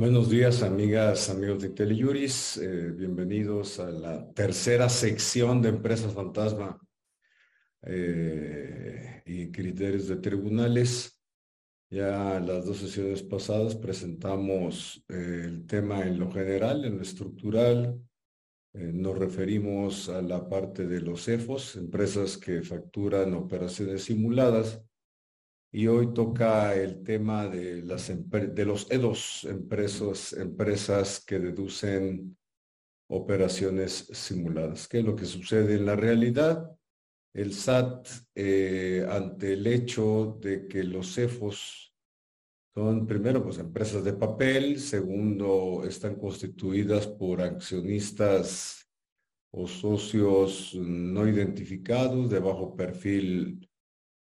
Buenos días, amigas, amigos de Teleyuris. Eh, bienvenidos a la tercera sección de Empresas Fantasma eh, y criterios de tribunales. Ya las dos sesiones pasadas presentamos eh, el tema en lo general, en lo estructural. nos referimos a la parte de los EFOS, empresas que facturan operaciones simuladas y hoy toca el tema de, las de los EDOS, empresas, empresas que deducen operaciones simuladas. ¿Qué es lo que sucede en la realidad? El SAT, eh, ante el hecho de que los CEFOS son, primero, pues empresas de papel, segundo, están constituidas por accionistas o socios no identificados de bajo perfil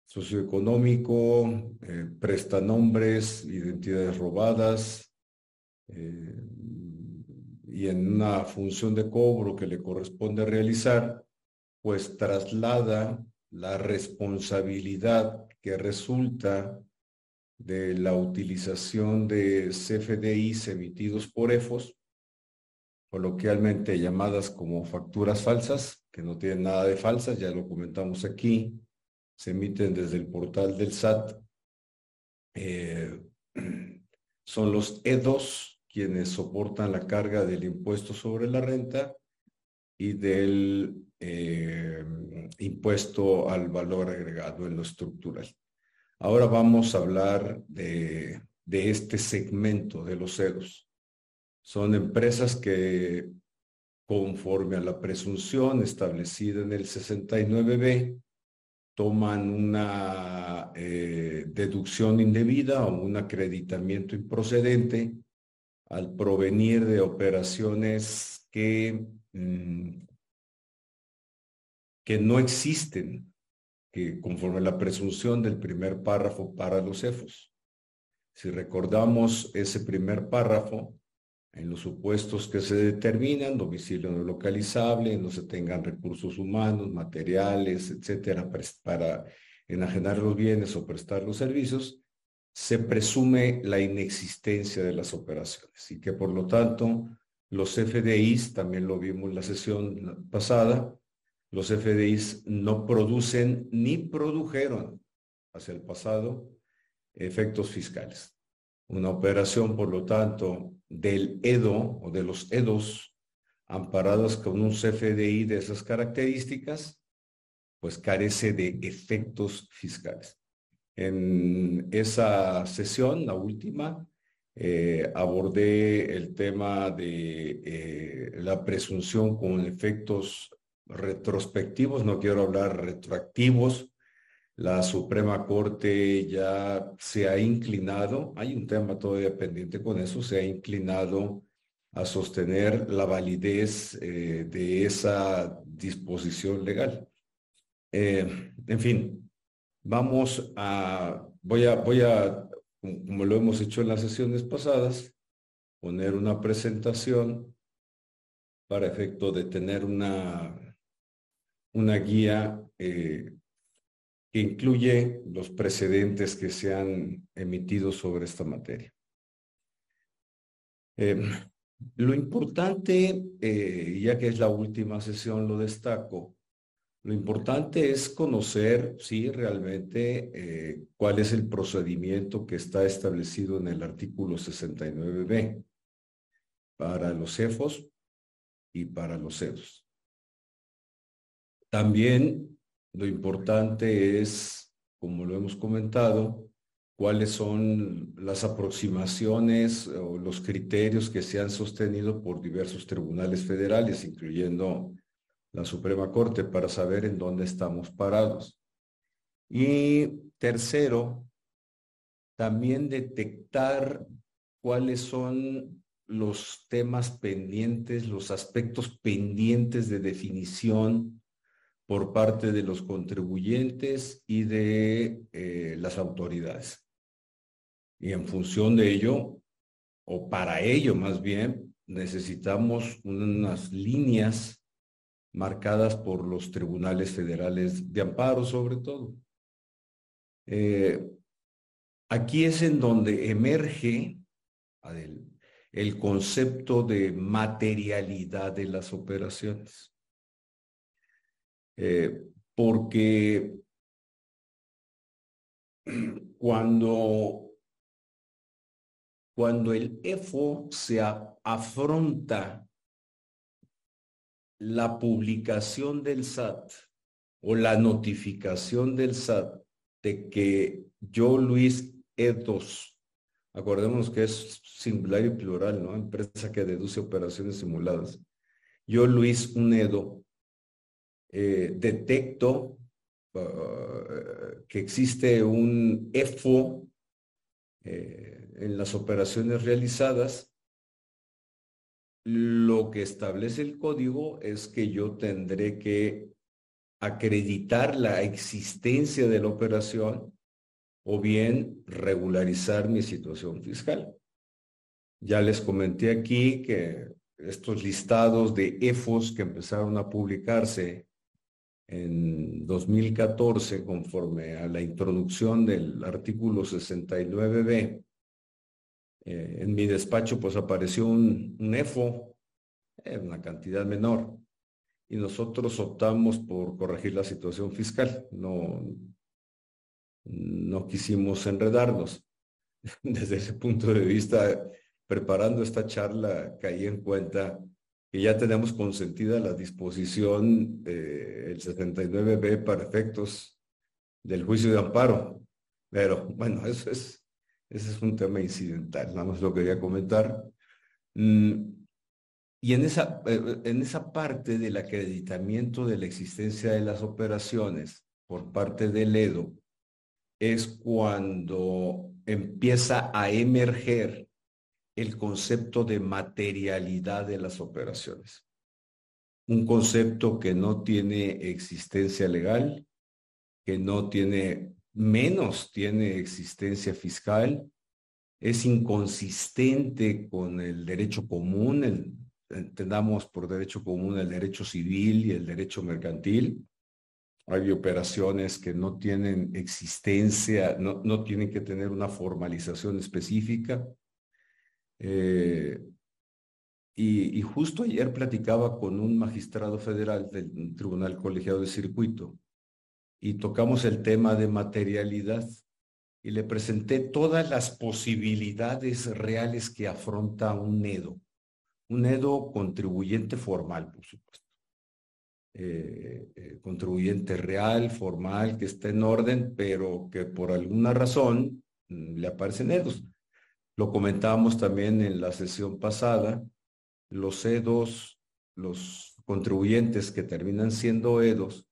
socioeconómico, eh, prestanombres, identidades robadas, eh, y en una función de cobro que le corresponde realizar, pues traslada la responsabilidad que resulta de la utilización de CFDIs emitidos por EFOS, coloquialmente llamadas como facturas falsas, que no tienen nada de falsas, ya lo comentamos aquí, se emiten desde el portal del SAT. Eh, son los E2 quienes soportan la carga del impuesto sobre la renta y del eh, impuesto al valor agregado en lo estructural. Ahora vamos a hablar de, de este segmento de los EDOS. Son empresas que conforme a la presunción establecida en el 69B, toman una eh, deducción indebida o un acreditamiento improcedente al provenir de operaciones que, mm, que no existen, que conforme la presunción del primer párrafo para los CEFOS. Si recordamos ese primer párrafo, en los supuestos que se determinan, domicilio no localizable, no se tengan recursos humanos, materiales, etcétera, para enajenar los bienes o prestar los servicios, se presume la inexistencia de las operaciones y que por lo tanto los FDIs, también lo vimos en la sesión pasada, los FDIs no producen ni produjeron hacia el pasado efectos fiscales. Una operación, por lo tanto, del EDO o de los EDOS amparados con un CFDI de esas características, pues carece de efectos fiscales. En esa sesión, la última, eh, abordé el tema de eh, la presunción con efectos retrospectivos, no quiero hablar retroactivos, la Suprema Corte ya se ha inclinado, hay un tema todavía pendiente con eso, se ha inclinado a sostener la validez eh, de esa disposición legal. Eh, en fin, vamos a, voy a, voy a, como lo hemos hecho en las sesiones pasadas, poner una presentación para efecto de tener una, una guía eh, que incluye los precedentes que se han emitido sobre esta materia. Em, lo importante, eh, ya que es la última sesión, lo destaco, lo importante es conocer, sí, realmente eh, cuál es el procedimiento que está establecido en el artículo 69b para los CEFOS y para los CEDOS. También lo importante es, como lo hemos comentado, cuáles son las aproximaciones o los criterios que se han sostenido por diversos tribunales federales, incluyendo la Suprema Corte, para saber en dónde estamos parados. Y tercero, también detectar cuáles son los temas pendientes, los aspectos pendientes de definición por parte de los contribuyentes y de eh, las autoridades. Y en función de ello, o para ello más bien, necesitamos unas líneas marcadas por los tribunales federales de amparo sobre todo. Eh, aquí es en donde emerge, el concepto de materialidad de las operaciones. Eh, porque cuando, cuando el EFO se afronta la publicación del SAT o la notificación del SAT de que yo, Luis E2, acordémonos que es singular y plural, ¿no? Empresa que deduce operaciones simuladas. Yo, Luis Unedo, eh, detecto uh, que existe un EFO eh, en las operaciones realizadas, lo que establece el código es que yo tendré que acreditar la existencia de la operación o bien regularizar mi situación fiscal. Ya les comenté aquí que estos listados de EFOS que empezaron a publicarse en 2014 conforme a la introducción del artículo 69b. Eh, en mi despacho pues apareció un, EFO, eh, una cantidad menor, y nosotros optamos por corregir la situación fiscal. No, no quisimos enredarnos. Desde ese punto de vista, preparando esta charla, caí en cuenta que ya tenemos consentida la disposición del 79B para efectos del juicio de amparo. Pero bueno, eso es, ese es un tema incidental, nada más lo quería comentar. Mm, y en esa, en esa parte del acreditamiento de la existencia de las operaciones por parte del EDO, es cuando empieza a emerger el concepto de materialidad de las operaciones. Un concepto que no tiene existencia legal, que no tiene, menos tiene existencia fiscal, es inconsistente con el derecho común, entendamos por derecho común el derecho civil y el derecho mercantil. Hay operaciones que no tienen existencia, no, no tienen que tener una formalización específica eh, y, justo ayer platicaba con un magistrado federal del Tribunal Colegiado de Circuito y tocamos el tema de materialidad y le presenté todas las posibilidades reales que afronta un EDO, un EDO contribuyente formal, por supuesto. Eh, eh, contribuyente real, formal, que está en orden, pero que por alguna razón mm, le aparecen EDOs. Lo comentábamos también en la sesión pasada, los EDOS, los contribuyentes que terminan siendo EDOS,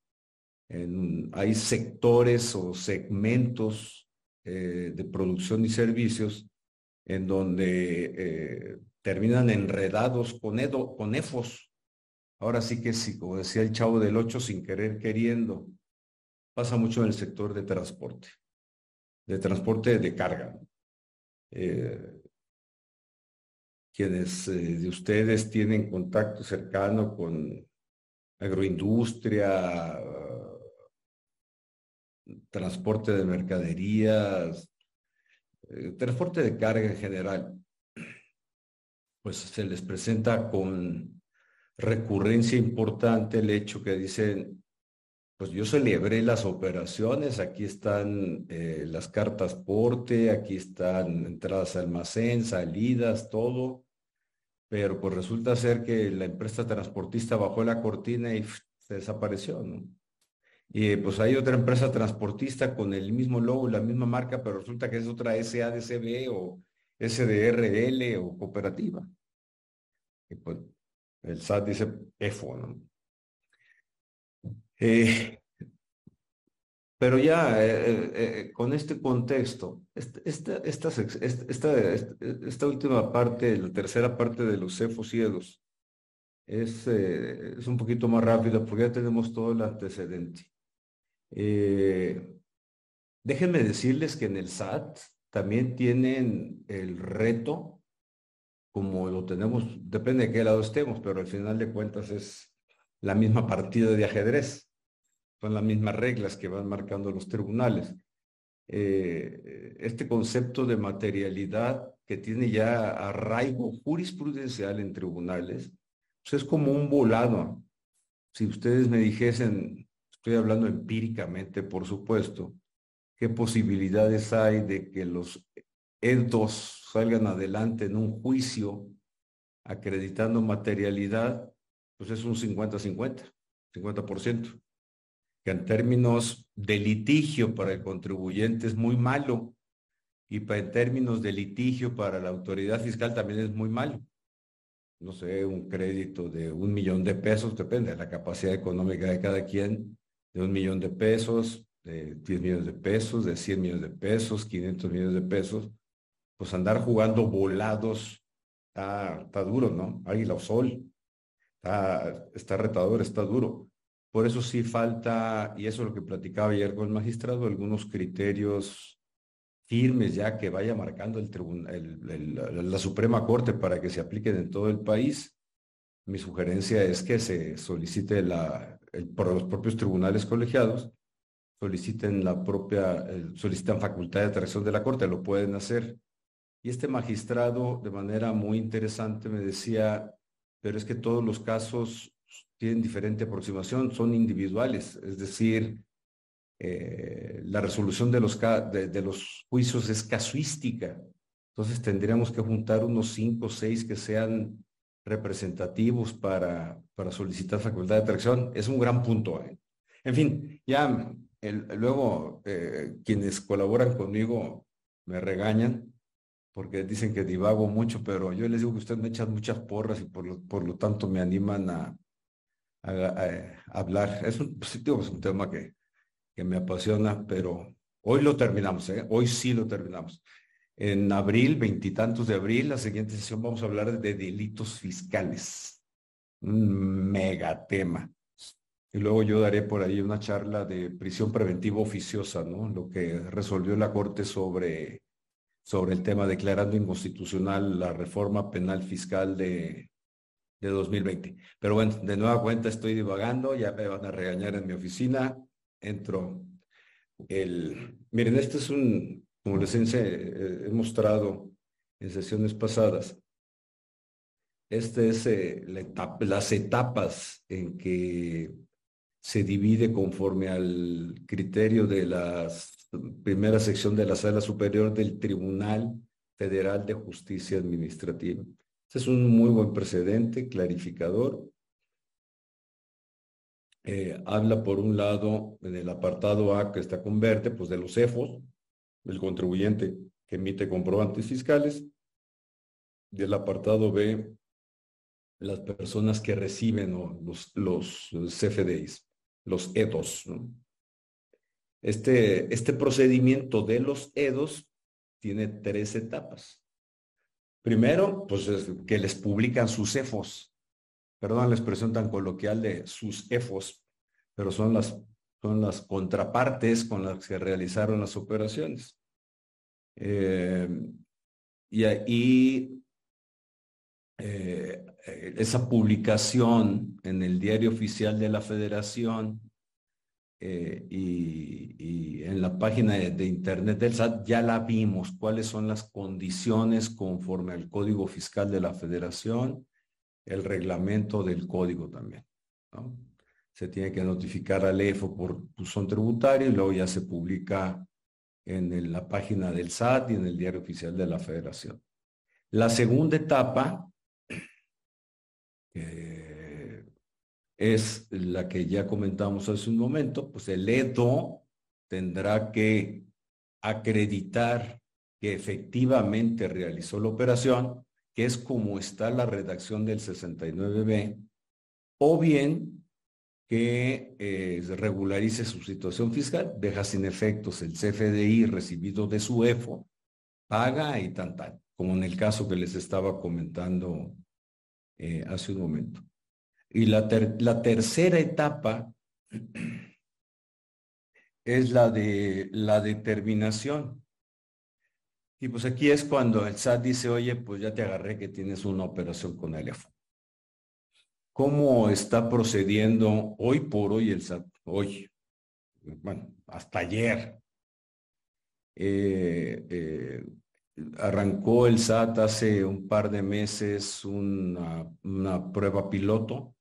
hay sectores o segmentos eh, de producción y servicios en donde eh, terminan enredados con, EDO, con EFOS. Ahora sí que sí, como decía el chavo del 8, sin querer queriendo, pasa mucho en el sector de transporte, de transporte de carga. Eh, quienes eh, de ustedes tienen contacto cercano con agroindustria, transporte de mercaderías, eh, transporte de carga en general, pues se les presenta con recurrencia importante el hecho que dicen, pues yo celebré las operaciones, aquí están eh, las cartas porte, aquí están entradas al almacén, salidas, todo, pero pues resulta ser que la empresa transportista bajó la cortina y desapareció, ¿no? Y pues hay otra empresa transportista con el mismo logo, la misma marca, pero resulta que es otra SADCB o SDRL o cooperativa. Y pues el SAT dice EFO, ¿no? Eh, pero ya eh, eh, con este contexto, esta, esta, última parte, la tercera parte de los cefos ciegos, es, es un poquito más rápida porque ya tenemos todo el antecedente. déjenme decirles que en el SAT también tienen el reto, como lo tenemos, depende de qué lado estemos, pero al final de cuentas es la misma partida de ajedrez son las mismas reglas que van marcando los tribunales. Eh, este concepto de materialidad que tiene ya arraigo jurisprudencial en tribunales, pues es como un volado. Si ustedes me dijesen, estoy hablando empíricamente, por supuesto, qué posibilidades hay de que los EDOS salgan adelante en un juicio acreditando materialidad, pues es un 50-50, 50%, que en términos de litigio para el contribuyente es muy malo y en términos de litigio para la autoridad fiscal también es muy malo. No sé, un crédito de un millón de pesos, depende de la capacidad económica de cada quien, de un millón de pesos, de 10 millones de pesos, de 100 millones de pesos, 500 millones de pesos, pues andar jugando volados está, duro, ¿no? Águila o sol, está, está retador, está duro. Por eso sí falta, y eso es lo que platicaba ayer con el magistrado, algunos criterios firmes ya que vaya marcando la Suprema Corte para que se apliquen en todo el país. Mi sugerencia es que se solicite por los propios tribunales colegiados, soliciten la propia, solicitan facultad de atracción de la Corte, lo pueden hacer y este magistrado, de manera muy interesante, me decía, pero es que todos los casos tienen diferente aproximación, son individuales, es decir, eh, la resolución de los, de, los juicios es casuística. Entonces tendríamos que juntar unos cinco o seis que sean representativos para, para solicitar facultad de atracción. Es un gran punto. ¿eh? En fin, ya luego eh, quienes colaboran conmigo me regañan, porque dicen que divago mucho, pero yo les digo que ustedes me echan muchas porras y por lo, por lo tanto me animan a, hablar. Es un, pues, es un tema que, que me apasiona, pero hoy lo terminamos, ¿eh? hoy sí lo terminamos. En abril, veintitantos de abril, la siguiente sesión vamos a hablar de delitos fiscales. Un mega tema. Y luego yo daré por ahí una charla de prisión preventiva oficiosa, ¿no? Lo que resolvió la Corte sobre sobre el tema declarando inconstitucional la reforma penal fiscal de, de 2020. Pero bueno, de nueva cuenta estoy divagando, ya me van a regañar en mi oficina, entro. El, miren, este es un, como les he, mostrado en sesiones pasadas, este es eh, las etapas en que se divide conforme al criterio de las primera sección de la Sala Superior del Tribunal Federal de Justicia Administrativa. Este es un muy buen precedente, clarificador. Eh, habla por un lado en el apartado A que está converte, pues de los CEFOS, el contribuyente que emite comprobantes fiscales. Y el apartado B, las personas que reciben los, los CFDIs, los EDOS. Este, este procedimiento de los EDOS tiene tres etapas. Primero, pues que les publican sus EFOS. Perdón la expresión tan coloquial de sus EFOS, pero son las, son las contrapartes con las que realizaron las operaciones. Eh, y ahí eh, esa publicación en el diario oficial de la federación eh, y, en la página de, internet del SAT ya la vimos, cuáles son las condiciones conforme al Código Fiscal de la Federación, el reglamento del código también. Se tiene que notificar al EFO por buzón tributario y luego ya se publica en la página del SAT y en el diario oficial de la Federación. La segunda etapa, es la que ya comentamos hace un momento, pues el EDO tendrá que acreditar que efectivamente realizó la operación, que es como está la redacción del 69B, o bien que eh, regularice su situación fiscal, deja sin efectos el CFDI recibido de su EFO, paga y tan como en el caso que les estaba comentando eh, hace un momento. Y la, la tercera etapa es la de la determinación. Y pues aquí es cuando el SAT dice, oye, pues ya te agarré que tienes una operación con el EFO. ¿Cómo está procediendo hoy por hoy el SAT? Hoy, bueno, hasta ayer. Eh, eh, arrancó el SAT hace un par de meses una, una prueba piloto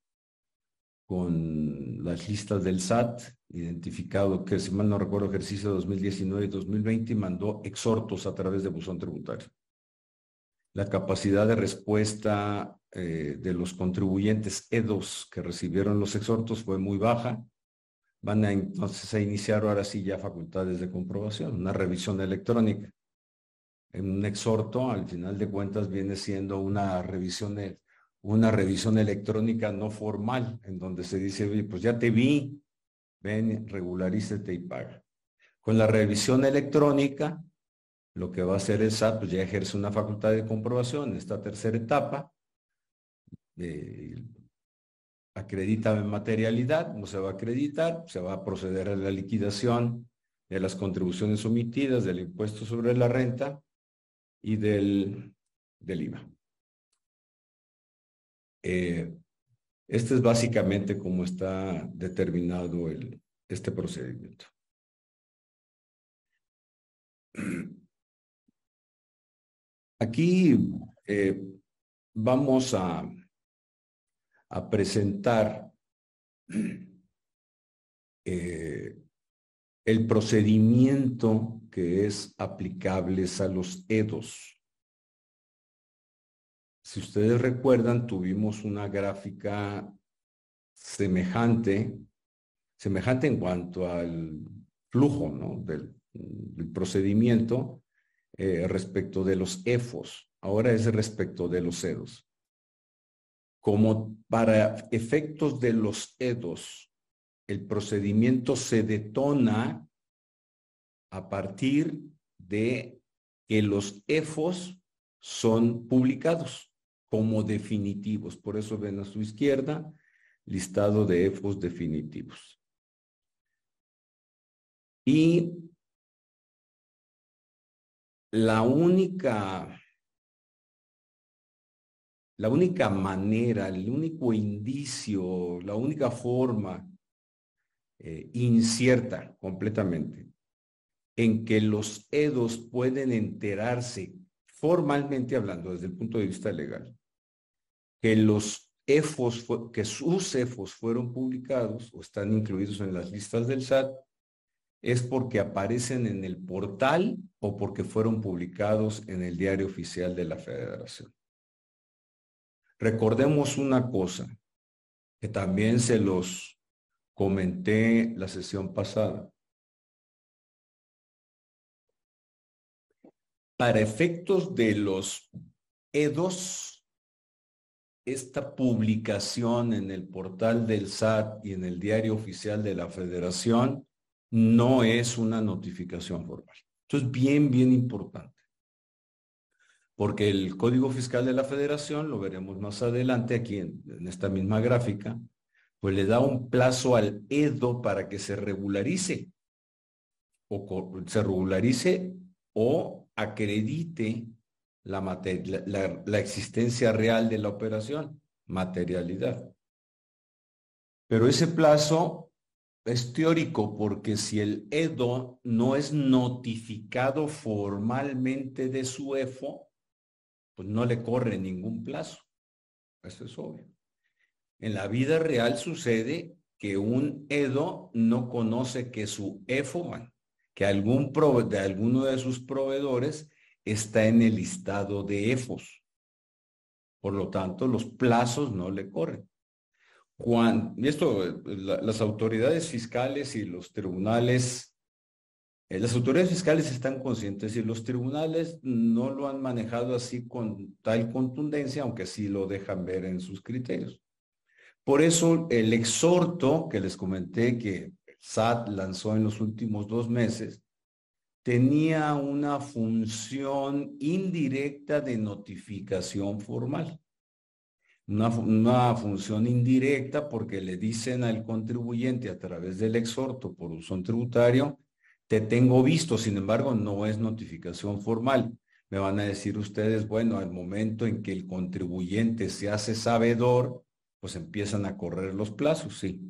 con las listas del SAT, identificado que, si mal no recuerdo, ejercicio 2019 y 2020, y mandó exhortos a través de buzón tributario. La capacidad de respuesta eh, de los contribuyentes EDOS que recibieron los exhortos fue muy baja. Van a entonces a iniciar ahora sí ya facultades de comprobación, una revisión electrónica. En un exhorto, al final de cuentas, viene siendo una revisión una revisión electrónica no formal, en donde se dice, oye, pues ya te vi, ven, regularícete y paga. Con la revisión electrónica, lo que va a hacer el SAT, pues ya ejerce una facultad de comprobación, esta tercera etapa, acredita en materialidad, no se va a acreditar, se va a proceder a la liquidación de las contribuciones omitidas, del impuesto sobre la renta y del, del IVA. Eh, este es básicamente cómo está determinado el, este procedimiento. Aquí eh, vamos a, presentar eh, el procedimiento que es aplicable a los EDOS. Si ustedes recuerdan, tuvimos una gráfica semejante, semejante en cuanto al flujo ¿no? del, procedimiento eh, respecto de los EFOS. Ahora es respecto de los EDOS. Como para efectos de los EDOS, el procedimiento se detona a partir de que los EFOS son publicados como definitivos. Por eso ven a su izquierda listado de EFOS definitivos. Y la única, la única manera, el único indicio, la única forma eh, incierta completamente en que los EDOS pueden enterarse formalmente hablando desde el punto de vista legal que los EFOS, que sus EFOS fueron publicados o están incluidos en las listas del SAT, es porque aparecen en el portal o porque fueron publicados en el diario oficial de la Federación. Recordemos una cosa, que también se los comenté la sesión pasada. Para efectos de los EDOS, esta publicación en el portal del SAT y en el diario oficial de la Federación no es una notificación formal. Esto es bien, bien importante. Porque el Código Fiscal de la Federación, lo veremos más adelante aquí en, esta misma gráfica, pues le da un plazo al EDO para que se regularice o se regularice o acredite la, la, existencia real de la operación, materialidad. Pero ese plazo es teórico porque si el EDO no es notificado formalmente de su EFO, pues no le corre ningún plazo. Eso es obvio. En la vida real sucede que un EDO no conoce que su EFO, que algún de alguno de sus proveedores está en el listado de EFOS. Por lo tanto, los plazos no le corren. Juan, y esto, las autoridades fiscales y los tribunales, eh, las autoridades fiscales están conscientes y los tribunales no lo han manejado así con tal contundencia, aunque sí lo dejan ver en sus criterios. Por eso el exhorto que les comenté que SAT lanzó en los últimos dos meses tenía una función indirecta de notificación formal. Una, función indirecta porque le dicen al contribuyente a través del exhorto por uso tributario, te tengo visto, sin embargo, no es notificación formal. Me van a decir ustedes, bueno, al momento en que el contribuyente se hace sabedor, pues empiezan a correr los plazos, sí,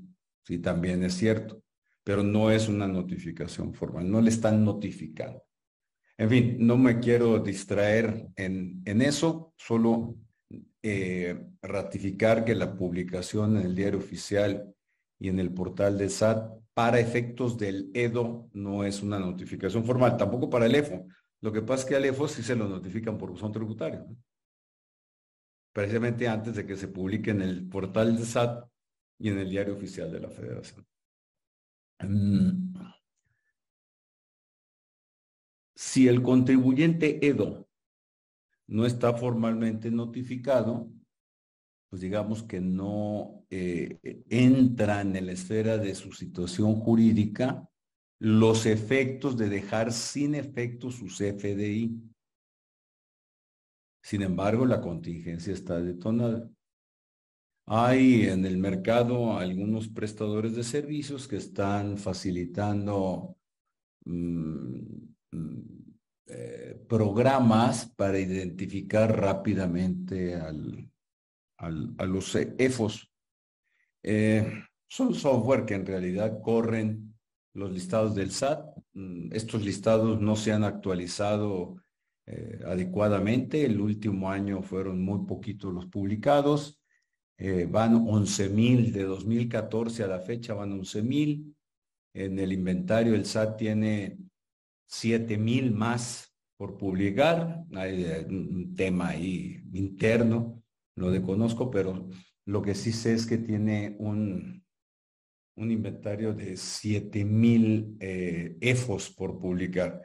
sí, también es cierto pero no es una notificación formal, no le están notificando. En fin, no me quiero distraer en, en eso, solo eh, ratificar que la publicación en el diario oficial y en el portal de SAT para efectos del EDO no es una notificación formal, tampoco para el EFO. Lo que pasa es que al EFO sí se lo notifican por buzón tributario. Precisamente antes de que se publique en el portal de SAT y en el diario oficial de la Federación. Mm. Si el contribuyente EDO no está formalmente notificado, pues digamos que no eh, entra en la esfera de su situación jurídica los efectos de dejar sin efecto su CFDI. Sin embargo, la contingencia está detonada. Hay en el mercado algunos prestadores de servicios que están facilitando mm, mm, eh, programas para identificar rápidamente al, a los EFOS. Eh, son software que en realidad corren los listados del SAT. Mm, estos listados no se han actualizado eh, adecuadamente. El último año fueron muy poquitos los publicados. Van 11 mil de 2014 a la fecha, van 11 mil. En el inventario el SAT tiene siete mil más por publicar. Hay eh, un tema ahí interno, lo desconozco, pero lo que sí sé es que tiene un, un inventario de siete mil eh, EFOS por publicar.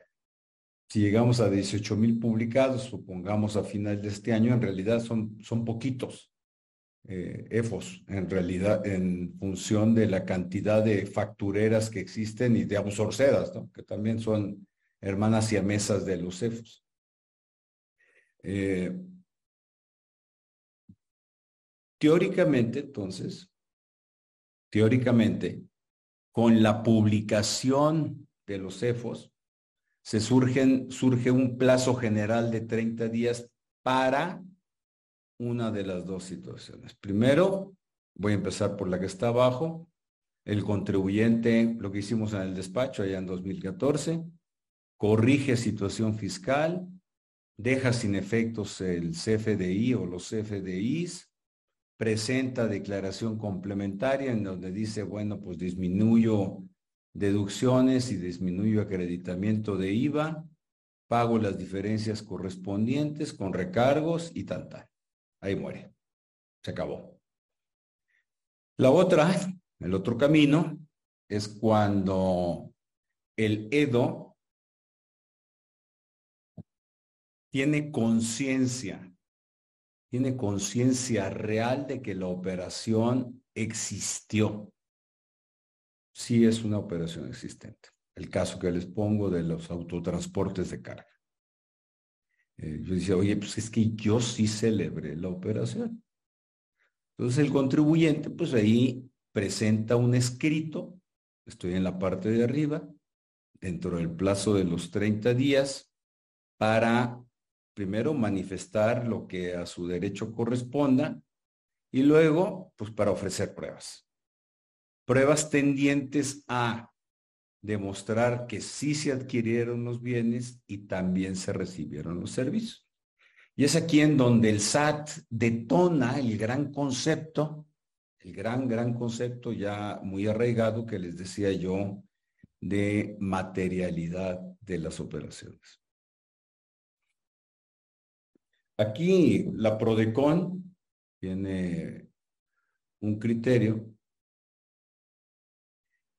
Si llegamos a 18 mil publicados, supongamos a final de este año, en realidad son, son poquitos eh, EFOS, en realidad, en función de la cantidad de factureras que existen y de absorcedas, ¿no? que también son hermanas y mesas de los cefos. Eh, teóricamente, entonces, teóricamente, con la publicación de los cefos, se surgen, surge un plazo general de 30 días para una de las dos situaciones. Primero, voy a empezar por la que está abajo, el contribuyente, lo que hicimos en el despacho allá en 2014, corrige situación fiscal, deja sin efectos el CFDI o los CFDIs, presenta declaración complementaria en donde dice, bueno, pues disminuyo deducciones y disminuyo acreditamiento de IVA, pago las diferencias correspondientes con recargos y tal, tal. Ahí muere. Se acabó. La otra, el otro camino, es cuando el EDO tiene conciencia, tiene conciencia real de que la operación existió. Sí es una operación existente. El caso que les pongo de los autotransportes de carga. Eh, yo decía, oye, pues es que yo sí celebré la operación. Entonces el contribuyente, pues ahí presenta un escrito, estoy en la parte de arriba, dentro del plazo de los 30 días, para primero manifestar lo que a su derecho corresponda y luego, pues para ofrecer pruebas. Pruebas tendientes a demostrar que sí se adquirieron los bienes y también se recibieron los servicios. Y es aquí en donde el SAT detona el gran concepto, el gran, gran concepto ya muy arraigado que les decía yo de materialidad de las operaciones. Aquí la PRODECON tiene un criterio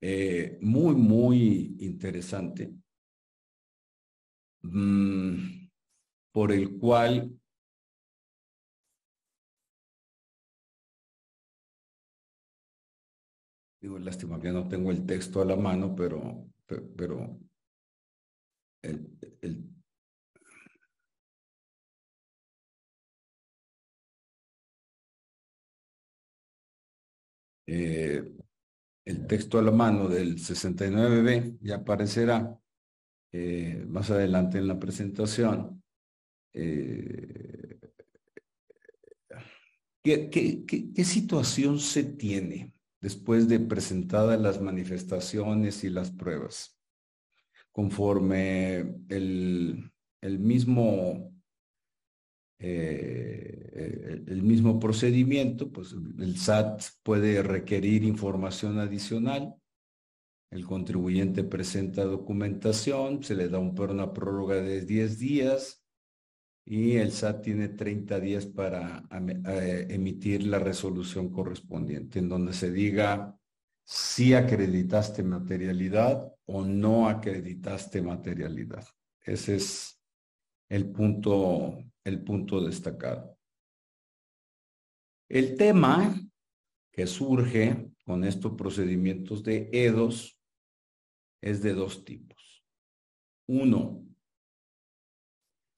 eh, muy, muy interesante mm, por el cual digo, lástima que no tengo el texto a la mano, pero, pero, el, el Eh, el texto a la mano del 69B ya aparecerá eh, más adelante en la presentación. Eh, ¿qué, situación se tiene después de presentadas las manifestaciones y las pruebas? conforme el mismo eh, el mismo procedimiento, pues el SAT puede requerir información adicional. El contribuyente presenta documentación, se le da un, una prórroga de 10 días y el SAT tiene 30 días para eh, emitir la resolución correspondiente, en donde se diga si acreditaste materialidad o no acreditaste materialidad. Ese es el punto el punto destacado. El tema que surge con estos procedimientos de EDOS es de dos tipos. Uno,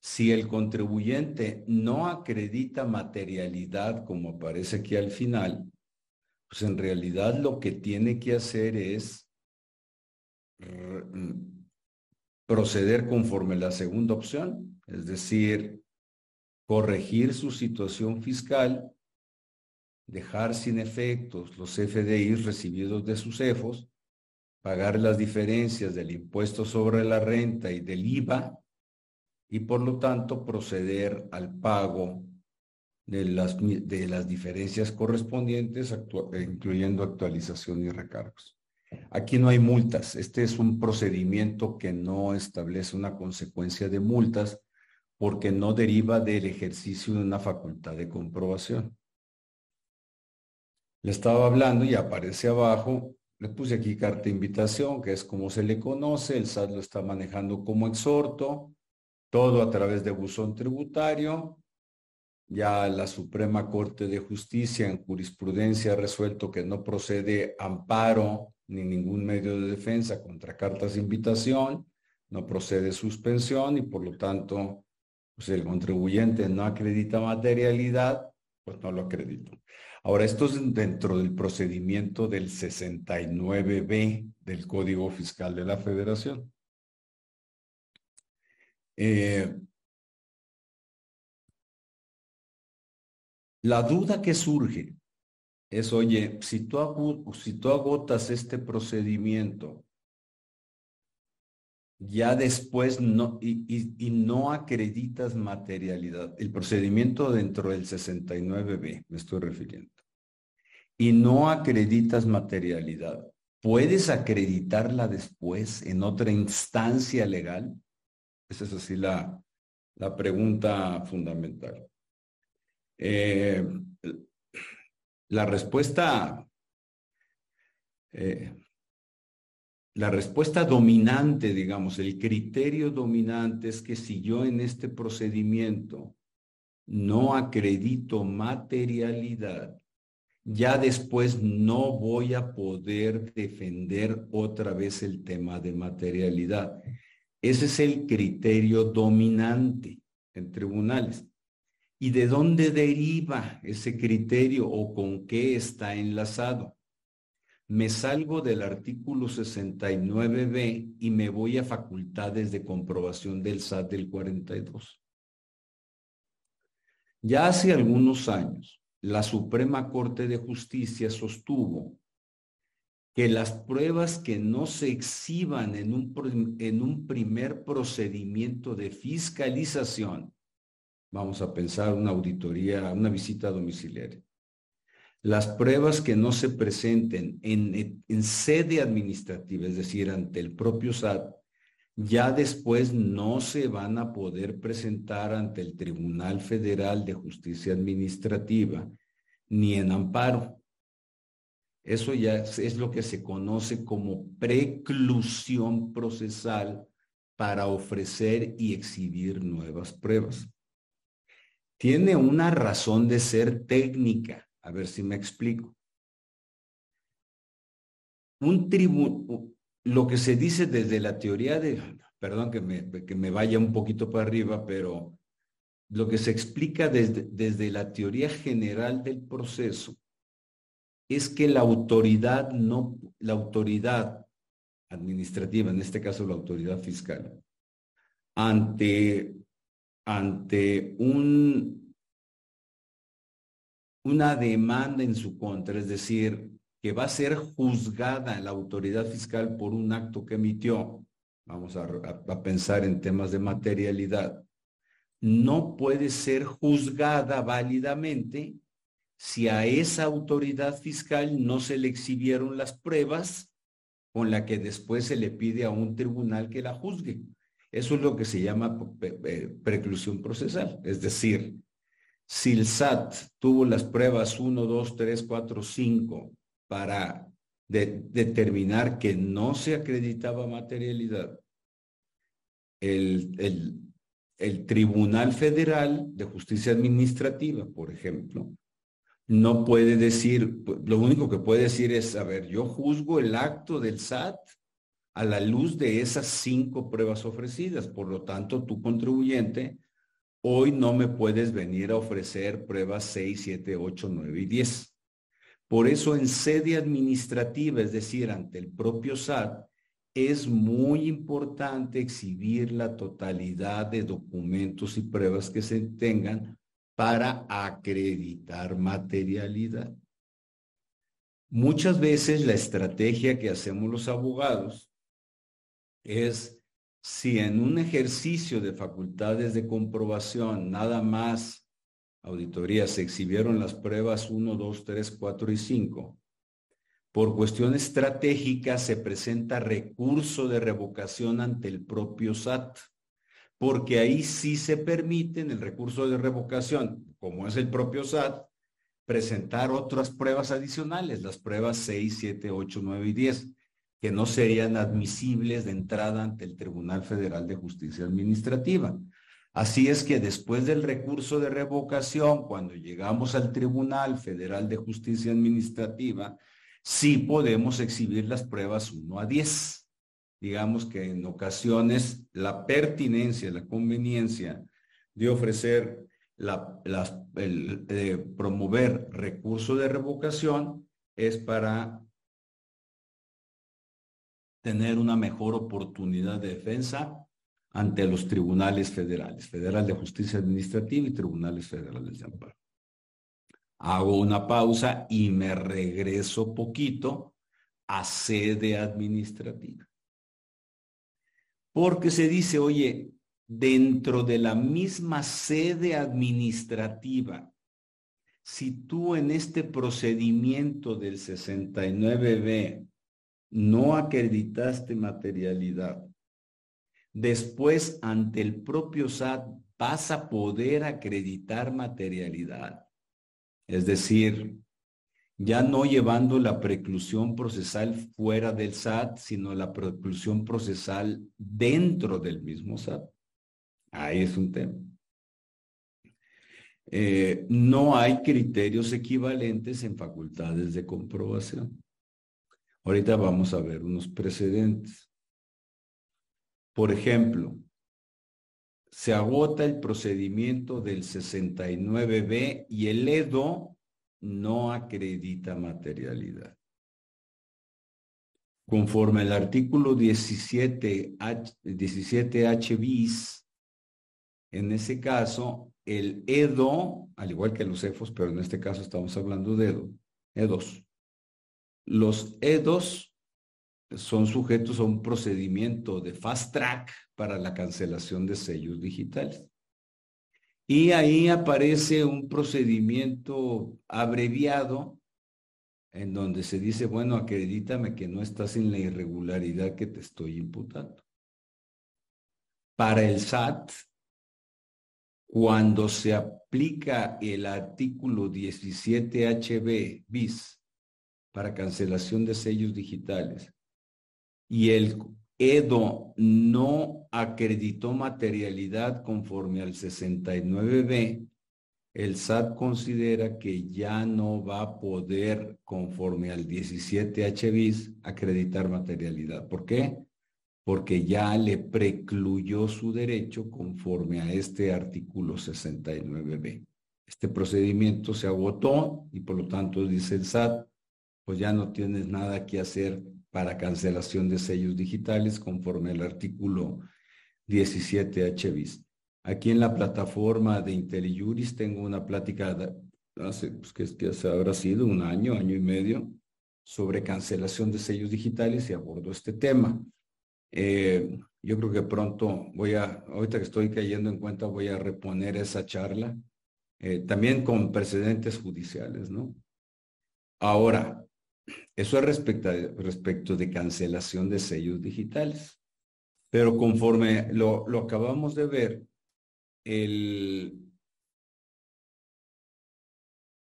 si el contribuyente no acredita materialidad como aparece aquí al final, pues en realidad lo que tiene que hacer es proceder conforme la segunda opción, es decir, corregir su situación fiscal, dejar sin efectos los FDI recibidos de sus CEFOS, pagar las diferencias del impuesto sobre la renta y del IVA y por lo tanto proceder al pago de las, de las diferencias correspondientes, incluyendo actualización y recargos. Aquí no hay multas. Este es un procedimiento que no establece una consecuencia de multas, porque no deriva del ejercicio de una facultad de comprobación. Le estaba hablando y aparece abajo, le puse aquí carta de invitación, que es como se le conoce, el SAT lo está manejando como exhorto, todo a través de buzón tributario. Ya la Suprema Corte de Justicia en jurisprudencia ha resuelto que no procede amparo ni ningún medio de defensa contra cartas de invitación, no procede suspensión y por lo tanto pues el contribuyente no acredita materialidad, pues no lo acredito. Ahora, esto es dentro del procedimiento del 69B del Código Fiscal de la Federación. Eh, la duda que surge es, oye, si tú, si tú agotas este procedimiento ya después no, y, no acreditas materialidad. El procedimiento dentro del 69B, me estoy refiriendo. Y no acreditas materialidad. ¿Puedes acreditarla después en otra instancia legal? Esa es así la, la pregunta fundamental. Eh, la respuesta eh, la respuesta dominante, digamos, el criterio dominante es que si yo en este procedimiento no acredito materialidad, ya después no voy a poder defender otra vez el tema de materialidad. Ese es el criterio dominante en tribunales. ¿Y de dónde deriva ese criterio o con qué está enlazado? Me salgo del artículo 69b y me voy a facultades de comprobación del SAT del 42. Ya hace algunos años, la Suprema Corte de Justicia sostuvo que las pruebas que no se exhiban en un, en un primer procedimiento de fiscalización, vamos a pensar una auditoría, una visita domiciliaria, las pruebas que no se presenten en, sede administrativa, es decir, ante el propio SAT, ya después no se van a poder presentar ante el Tribunal Federal de Justicia Administrativa ni en amparo. Eso ya es lo que se conoce como preclusión procesal para ofrecer y exhibir nuevas pruebas. Tiene una razón de ser técnica a ver si me explico. Un tribuno, lo que se dice desde la teoría de, perdón que me, que me vaya un poquito para arriba, pero lo que se explica desde, desde la teoría general del proceso es que la autoridad no, la autoridad administrativa, en este caso la autoridad fiscal, ante, ante un una demanda en su contra, es decir, que va a ser juzgada la autoridad fiscal por un acto que emitió vamos a, pensar en temas de materialidad, no puede ser juzgada válidamente si a esa autoridad fiscal no se le exhibieron las pruebas con la que después se le pide a un tribunal que la juzgue. Eso es lo que se llama preclusión procesal. Es decir, si el SAT tuvo las pruebas 1, 2, 3, 4, 5 para determinar que no se acreditaba materialidad, el, el, el Tribunal Federal de Justicia Administrativa, por ejemplo, no puede decir, lo único que puede decir es, a ver, yo juzgo el acto del SAT a la luz de esas cinco pruebas ofrecidas. Por lo tanto, tu contribuyente, hoy no me puedes venir a ofrecer pruebas 6, 7, 8, 9 y 10. Por eso en sede administrativa, es decir, ante el propio SAT, es muy importante exhibir la totalidad de documentos y pruebas que se tengan para acreditar materialidad. Muchas veces la estrategia que hacemos los abogados es si en un ejercicio de facultades de comprobación nada más auditorías se exhibieron las pruebas 1, 2, 3, 4 y 5, por cuestión estratégica se presenta recurso de revocación ante el propio SAT, porque ahí sí se permite en el recurso de revocación, como es el propio SAT, presentar otras pruebas adicionales, las pruebas 6, 7, 8, 9 y 10 que no serían admisibles de entrada ante el Tribunal Federal de Justicia Administrativa. Así es que después del recurso de revocación, cuando llegamos al Tribunal Federal de Justicia Administrativa, sí podemos exhibir las pruebas 1 a 10. Digamos que en ocasiones la pertinencia, la conveniencia de ofrecer, la, de promover recurso de revocación es para tener una mejor oportunidad de defensa ante los tribunales federales, Federal de Justicia Administrativa y tribunales federales de amparo. Hago una pausa y me regreso poquito a sede administrativa. Porque se dice, oye, dentro de la misma sede administrativa, si tú en este procedimiento del 69B no acreditaste materialidad, después ante el propio SAT vas a poder acreditar materialidad. Es decir, ya no llevando la preclusión procesal fuera del SAT, sino la preclusión procesal dentro del mismo SAT. Ahí es un tema. Eh, no hay criterios equivalentes en facultades de comprobación. Ahorita vamos a ver unos precedentes. Por ejemplo, se agota el procedimiento del 69B y el EDO no acredita materialidad. Conforme al artículo 17H, 17H bis, en ese caso, el EDO, al igual que los EFOS, pero en este caso estamos hablando de EDO, EDOS, los EDOS son sujetos a un procedimiento de fast track para la cancelación de sellos digitales. Y ahí aparece un procedimiento abreviado en donde se dice, bueno, acredítame que no estás en la irregularidad que te estoy imputando. Para el SAT, cuando se aplica el artículo 17 HB bis para cancelación de sellos digitales y el EDO no acreditó materialidad conforme al 69B, el SAT considera que ya no va a poder, conforme al 17H bis, acreditar materialidad. ¿Por qué? Porque ya le precluyó su derecho conforme a este artículo 69B. Este procedimiento se agotó y por lo tanto dice el SAT, pues ya no tienes nada que hacer para cancelación de sellos digitales conforme al artículo 17H bis. Aquí en la plataforma de IntelliJuris tengo una plática hace, pues que, que habrá sido un año, año y medio, sobre cancelación de sellos digitales y abordo este tema. Eh, yo creo que pronto voy a, ahorita que estoy cayendo en cuenta, voy a reponer esa charla, eh, también con precedentes judiciales, ¿no? Ahora, eso es respecto, respecto de cancelación de sellos digitales. Pero conforme lo, lo acabamos de ver, el,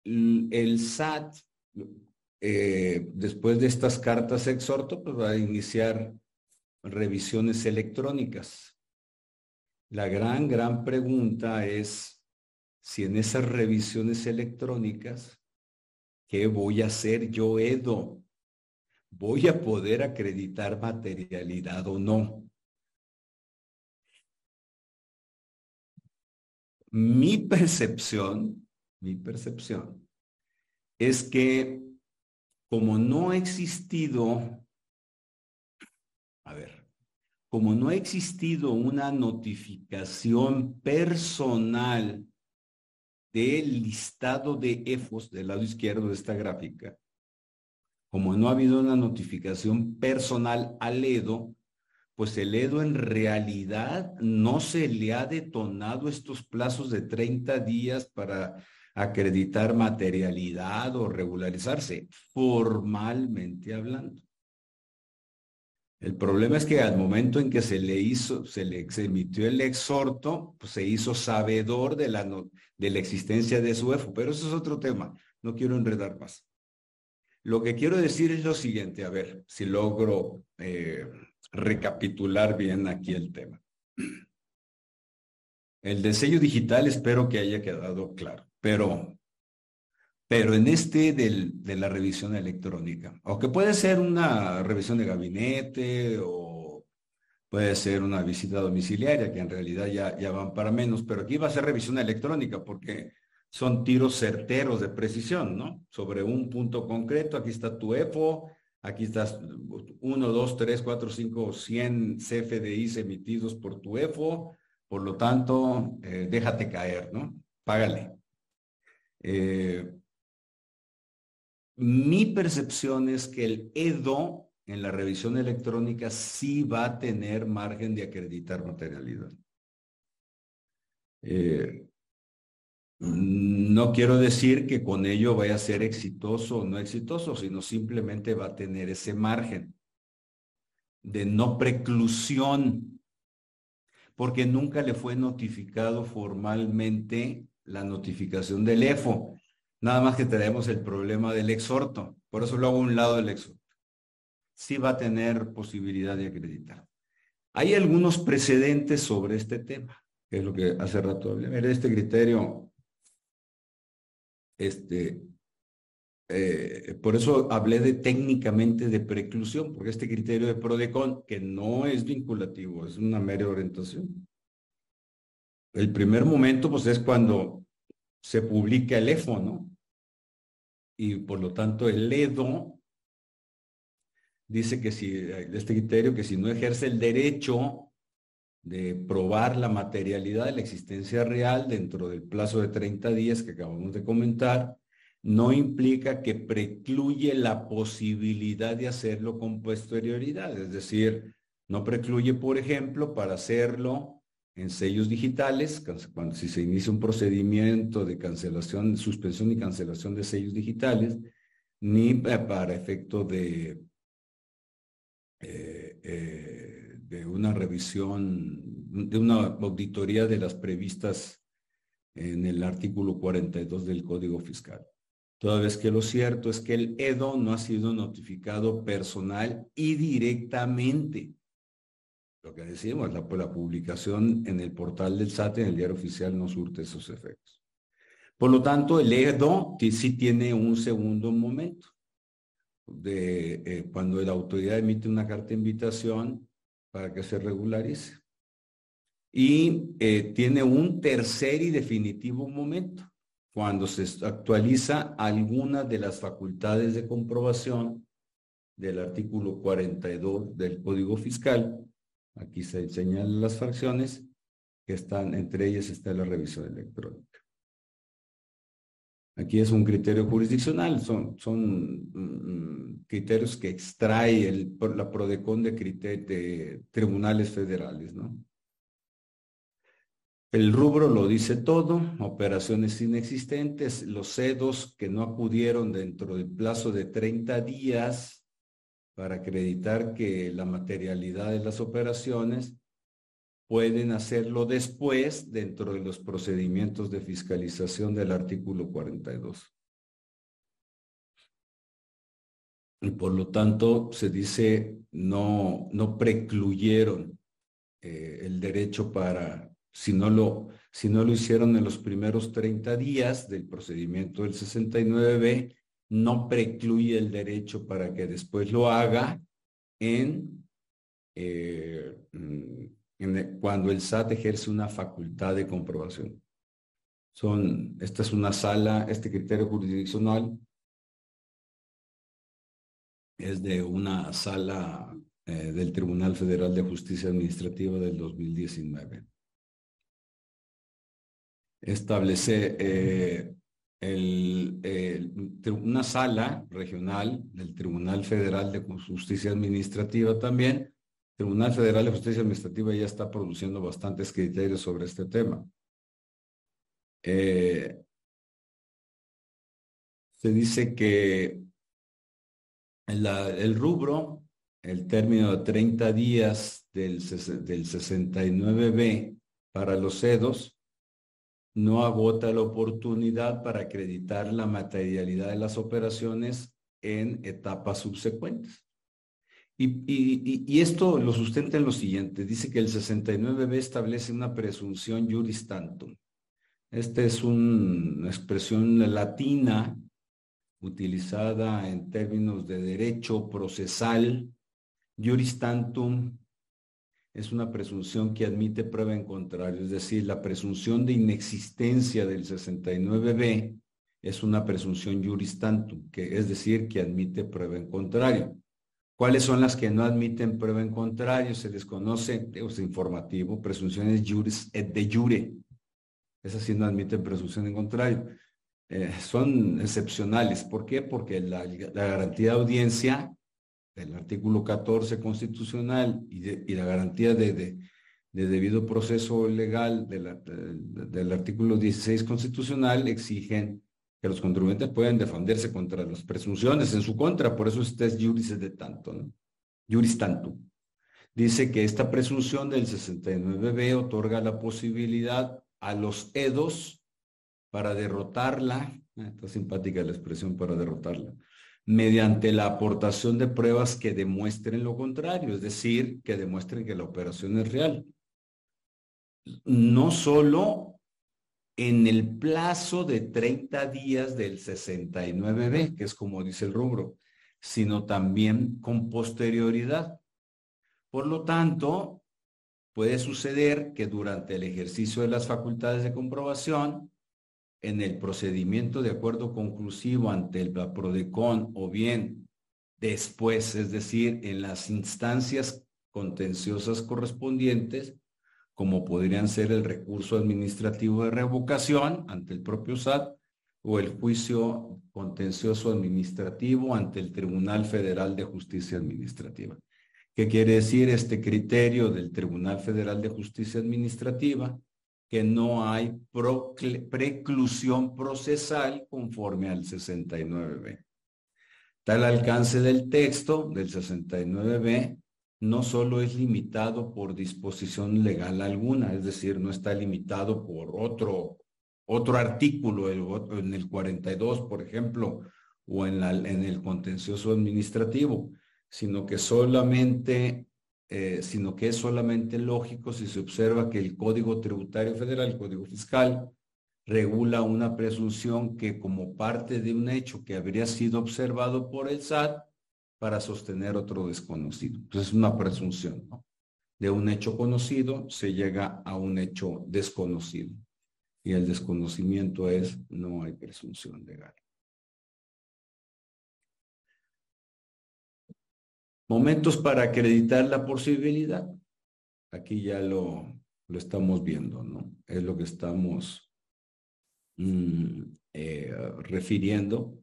el SAT, eh, después de estas cartas exhorto, pues va a iniciar revisiones electrónicas. La gran, gran pregunta es si en esas revisiones electrónicas, ¿qué voy a hacer yo, Edo? ¿Voy a poder acreditar materialidad o no? Mi percepción, mi percepción, es que como no ha existido a ver, como no ha existido una notificación personal del listado de EFOS del lado izquierdo de esta gráfica, como no ha habido una notificación personal al EDO, pues el EDO en realidad no se le ha detonado estos plazos de 30 días para acreditar materialidad o regularizarse, formalmente hablando. El problema es que al momento en que se le hizo, se le emitió el exhorto, pues se hizo sabedor de la, de la existencia de su EFO, pero eso es otro tema, no quiero enredar más. Lo que quiero decir es lo siguiente, a ver si logro eh, recapitular bien aquí el tema. El de sello digital espero que haya quedado claro, pero pero en este del, de la revisión electrónica, o que puede ser una revisión de gabinete o puede ser una visita domiciliaria, que en realidad ya, van para menos, pero aquí va a ser revisión electrónica porque son tiros certeros de precisión, ¿no? Sobre un punto concreto, aquí está tu EFO, aquí estás 1, 2, 3, 4, 5, 100 CFDIs emitidos por tu EFO, por lo tanto, eh, déjate caer, ¿no? Págale. Eh, mi percepción es que el EDO en la revisión electrónica sí va a tener margen de acreditar materialidad. Eh, no quiero decir que con ello vaya a ser exitoso o no exitoso, sino simplemente va a tener ese margen de no preclusión, porque nunca le fue notificado formalmente la notificación del EFO. Nada más que tenemos el problema del exhorto. Por eso lo hago a un lado del exhorto. Sí va a tener posibilidad de acreditar. Hay algunos precedentes sobre este tema, que es lo que hace rato hablé. Este criterio, este, eh, por eso hablé de técnicamente de preclusión, porque este criterio de PRODECON, que no es vinculativo, es una mera orientación. El primer momento, pues, es cuando se publica el EFO, ¿no? Y por lo tanto el EDO dice que si, este criterio, que si no ejerce el derecho de probar la materialidad de la existencia real dentro del plazo de 30 días que acabamos de comentar, no implica que precluye la posibilidad de hacerlo con posterioridad. Es decir, no precluye, por ejemplo, para hacerlo en sellos digitales, cuando si se inicia un procedimiento de cancelación, suspensión y cancelación de sellos digitales, ni para efecto de, eh, eh, de una revisión, de una auditoría de las previstas en el artículo 42 del Código Fiscal. Toda vez que lo cierto es que el EDO no ha sido notificado personal y directamente lo que decimos, la, la publicación en el portal del SAT, en el diario oficial, no surte esos efectos. Por lo tanto, el EDO sí tiene un segundo momento de eh, cuando la autoridad emite una carta de invitación para que se regularice. Y eh, tiene un tercer y definitivo momento cuando se actualiza alguna de las facultades de comprobación del artículo 42 del Código Fiscal Aquí se señalan las fracciones que están, entre ellas está la revisión electrónica. Aquí es un criterio jurisdiccional, son, son mm, criterios que extrae la PRODECON de, de tribunales federales, ¿no? El rubro lo dice todo, operaciones inexistentes, los CEDOS que no acudieron dentro del plazo de 30 días para acreditar que la materialidad de las operaciones pueden hacerlo después dentro de los procedimientos de fiscalización del artículo 42. Y por lo tanto se dice no, no precluyeron eh, el derecho para si no, lo, si no lo hicieron en los primeros 30 días del procedimiento del 69B, no precluye el derecho para que después lo haga en, eh, cuando el SAT ejerce una facultad de comprobación. Son, esta es una sala, este criterio jurisdiccional es de una sala eh, del Tribunal Federal de Justicia Administrativa del 2019 establece eh, una sala regional del Tribunal Federal de Justicia Administrativa también. Tribunal Federal de Justicia Administrativa ya está produciendo bastantes criterios sobre este tema. Eh, se dice que el rubro, el término de 30 días del, del 69B para los CEDOS, no agota la oportunidad para acreditar la materialidad de las operaciones en etapas subsecuentes. Y, esto lo sustenta en lo siguiente. Dice que el 69b establece una presunción juris tantum. Esta es una expresión latina utilizada en términos de derecho procesal. Juris tantum es una presunción que admite prueba en contrario, es decir, la presunción de inexistencia del 69b es una presunción juris tantum, que es decir, que admite prueba en contrario. ¿Cuáles son las que no admiten prueba en contrario? Se desconoce, es informativo, presunciones juris et de jure. Esas sí no admiten presunción en contrario. Eh, son excepcionales. ¿Por qué? Porque la, garantía de audiencia el artículo 14 constitucional y, la garantía de, debido proceso legal del artículo 16 constitucional exigen que los contribuyentes puedan defenderse contra las presunciones en su contra, por eso este es juris de tanto, ¿no? Juris tanto. Dice que esta presunción del 69b otorga la posibilidad a los edos para derrotarla, ah, está simpática la expresión para derrotarla, mediante la aportación de pruebas que demuestren lo contrario, es decir, que demuestren que la operación es real. No solo en el plazo de 30 días del 69B, que es como dice el rubro, sino también con posterioridad. Por lo tanto, puede suceder que durante el ejercicio de las facultades de comprobación, en el procedimiento de acuerdo conclusivo ante el PRODECON o bien después, es decir, en las instancias contenciosas correspondientes, como podrían ser el recurso administrativo de revocación ante el propio SAT o el juicio contencioso administrativo ante el Tribunal Federal de Justicia Administrativa. ¿Qué quiere decir este criterio del Tribunal Federal de Justicia Administrativa? que no hay preclusión procesal conforme al 69b. Tal alcance del texto del 69b no solo es limitado por disposición legal alguna, es decir, no está limitado por otro, otro artículo en el 42, por ejemplo, o en, en el contencioso administrativo, sino que solamente eh, sino que es solamente lógico si se observa que el Código Tributario Federal, el Código Fiscal, regula una presunción que como parte de un hecho que habría sido observado por el SAT para sostener otro desconocido. Entonces es una presunción, ¿no? De un hecho conocido se llega a un hecho desconocido. Y el desconocimiento es no hay presunción legal. Momentos para acreditar la posibilidad. Aquí ya lo, lo estamos viendo, ¿no? Es lo que estamos mm, eh, refiriendo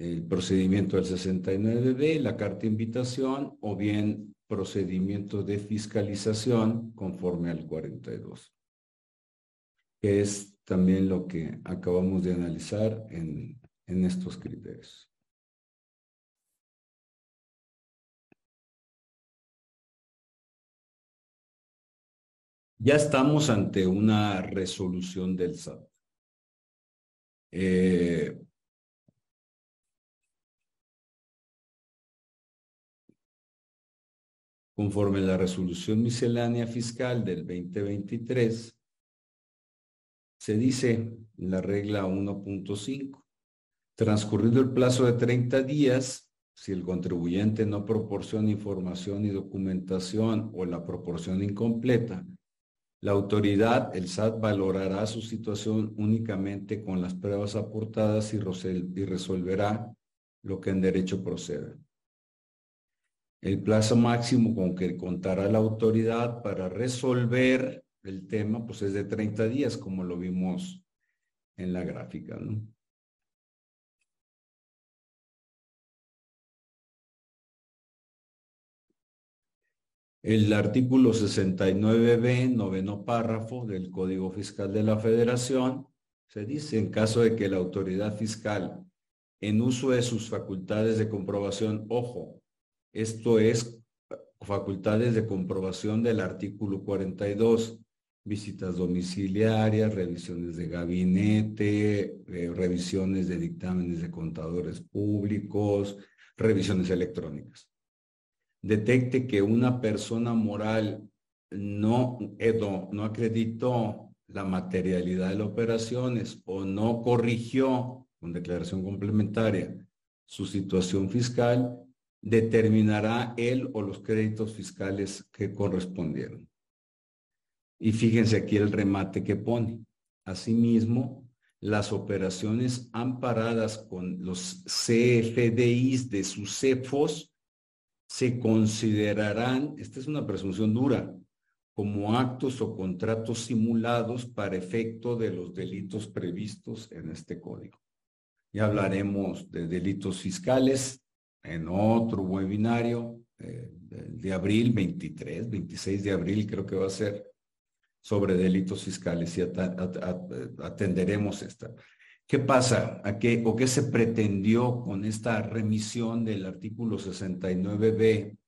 el procedimiento del 69B, la carta de invitación o bien procedimiento de fiscalización conforme al 42, que es también lo que acabamos de analizar en, en estos criterios. Ya estamos ante una resolución del SAT. Eh, conforme la resolución miscelánea fiscal del 2023, se dice en la regla 1.5, transcurrido el plazo de 30 días, si el contribuyente no proporciona información y documentación o la proporción incompleta, la autoridad, el SAT, valorará su situación únicamente con las pruebas aportadas y resolverá lo que en derecho proceda. El plazo máximo con que contará la autoridad para resolver el tema, pues es de 30 días, como lo vimos en la gráfica, ¿no? El artículo 69b, noveno párrafo del Código Fiscal de la Federación, se dice en caso de que la autoridad fiscal, en uso de sus facultades de comprobación, ojo, esto es facultades de comprobación del artículo 42, visitas domiciliarias, revisiones de gabinete, eh, revisiones de dictámenes de contadores públicos, revisiones electrónicas. Detecte que una persona moral no, no acreditó la materialidad de las operaciones o no corrigió con declaración complementaria su situación fiscal, determinará él o los créditos fiscales que correspondieron. Y fíjense aquí el remate que pone. Asimismo, las operaciones amparadas con los CFDIs de sus CEFOS se considerarán, esta es una presunción dura, como actos o contratos simulados para efecto de los delitos previstos en este código. Ya hablaremos de delitos fiscales en otro webinario eh, de abril 23, 26 de abril creo que va a ser sobre delitos fiscales y atenderemos esta. ¿Qué pasa? ¿A qué, ¿O qué se pretendió con esta remisión del artículo 69b?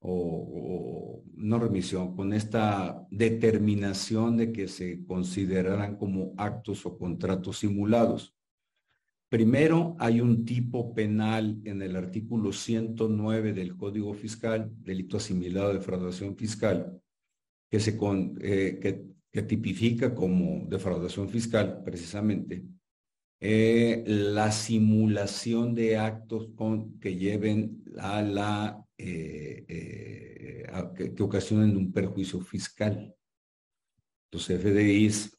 O, no remisión, con esta determinación de que se consideraran como actos o contratos simulados. Primero, hay un tipo penal en el artículo 109 del Código Fiscal, delito asimilado de defraudación fiscal, que, se eh, que tipifica como defraudación fiscal, precisamente, eh, la simulación de actos que lleven a la, eh, eh, que, ocasionen un perjuicio fiscal. Los FDIs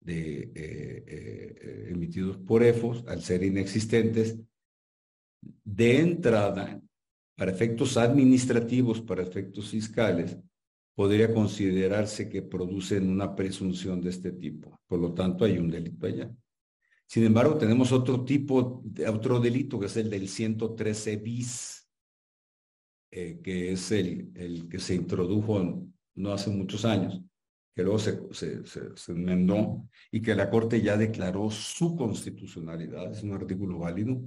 de, emitidos por EFOS, al ser inexistentes, de entrada, para efectos administrativos, para efectos fiscales, podría considerarse que producen una presunción de este tipo. Por lo tanto, hay un delito allá. Sin embargo, tenemos otro tipo, de, otro delito que es el del 113 bis, eh, que es el, el que se introdujo no hace muchos años, que luego se, se, se, enmendó y que la Corte ya declaró su constitucionalidad, es un artículo válido,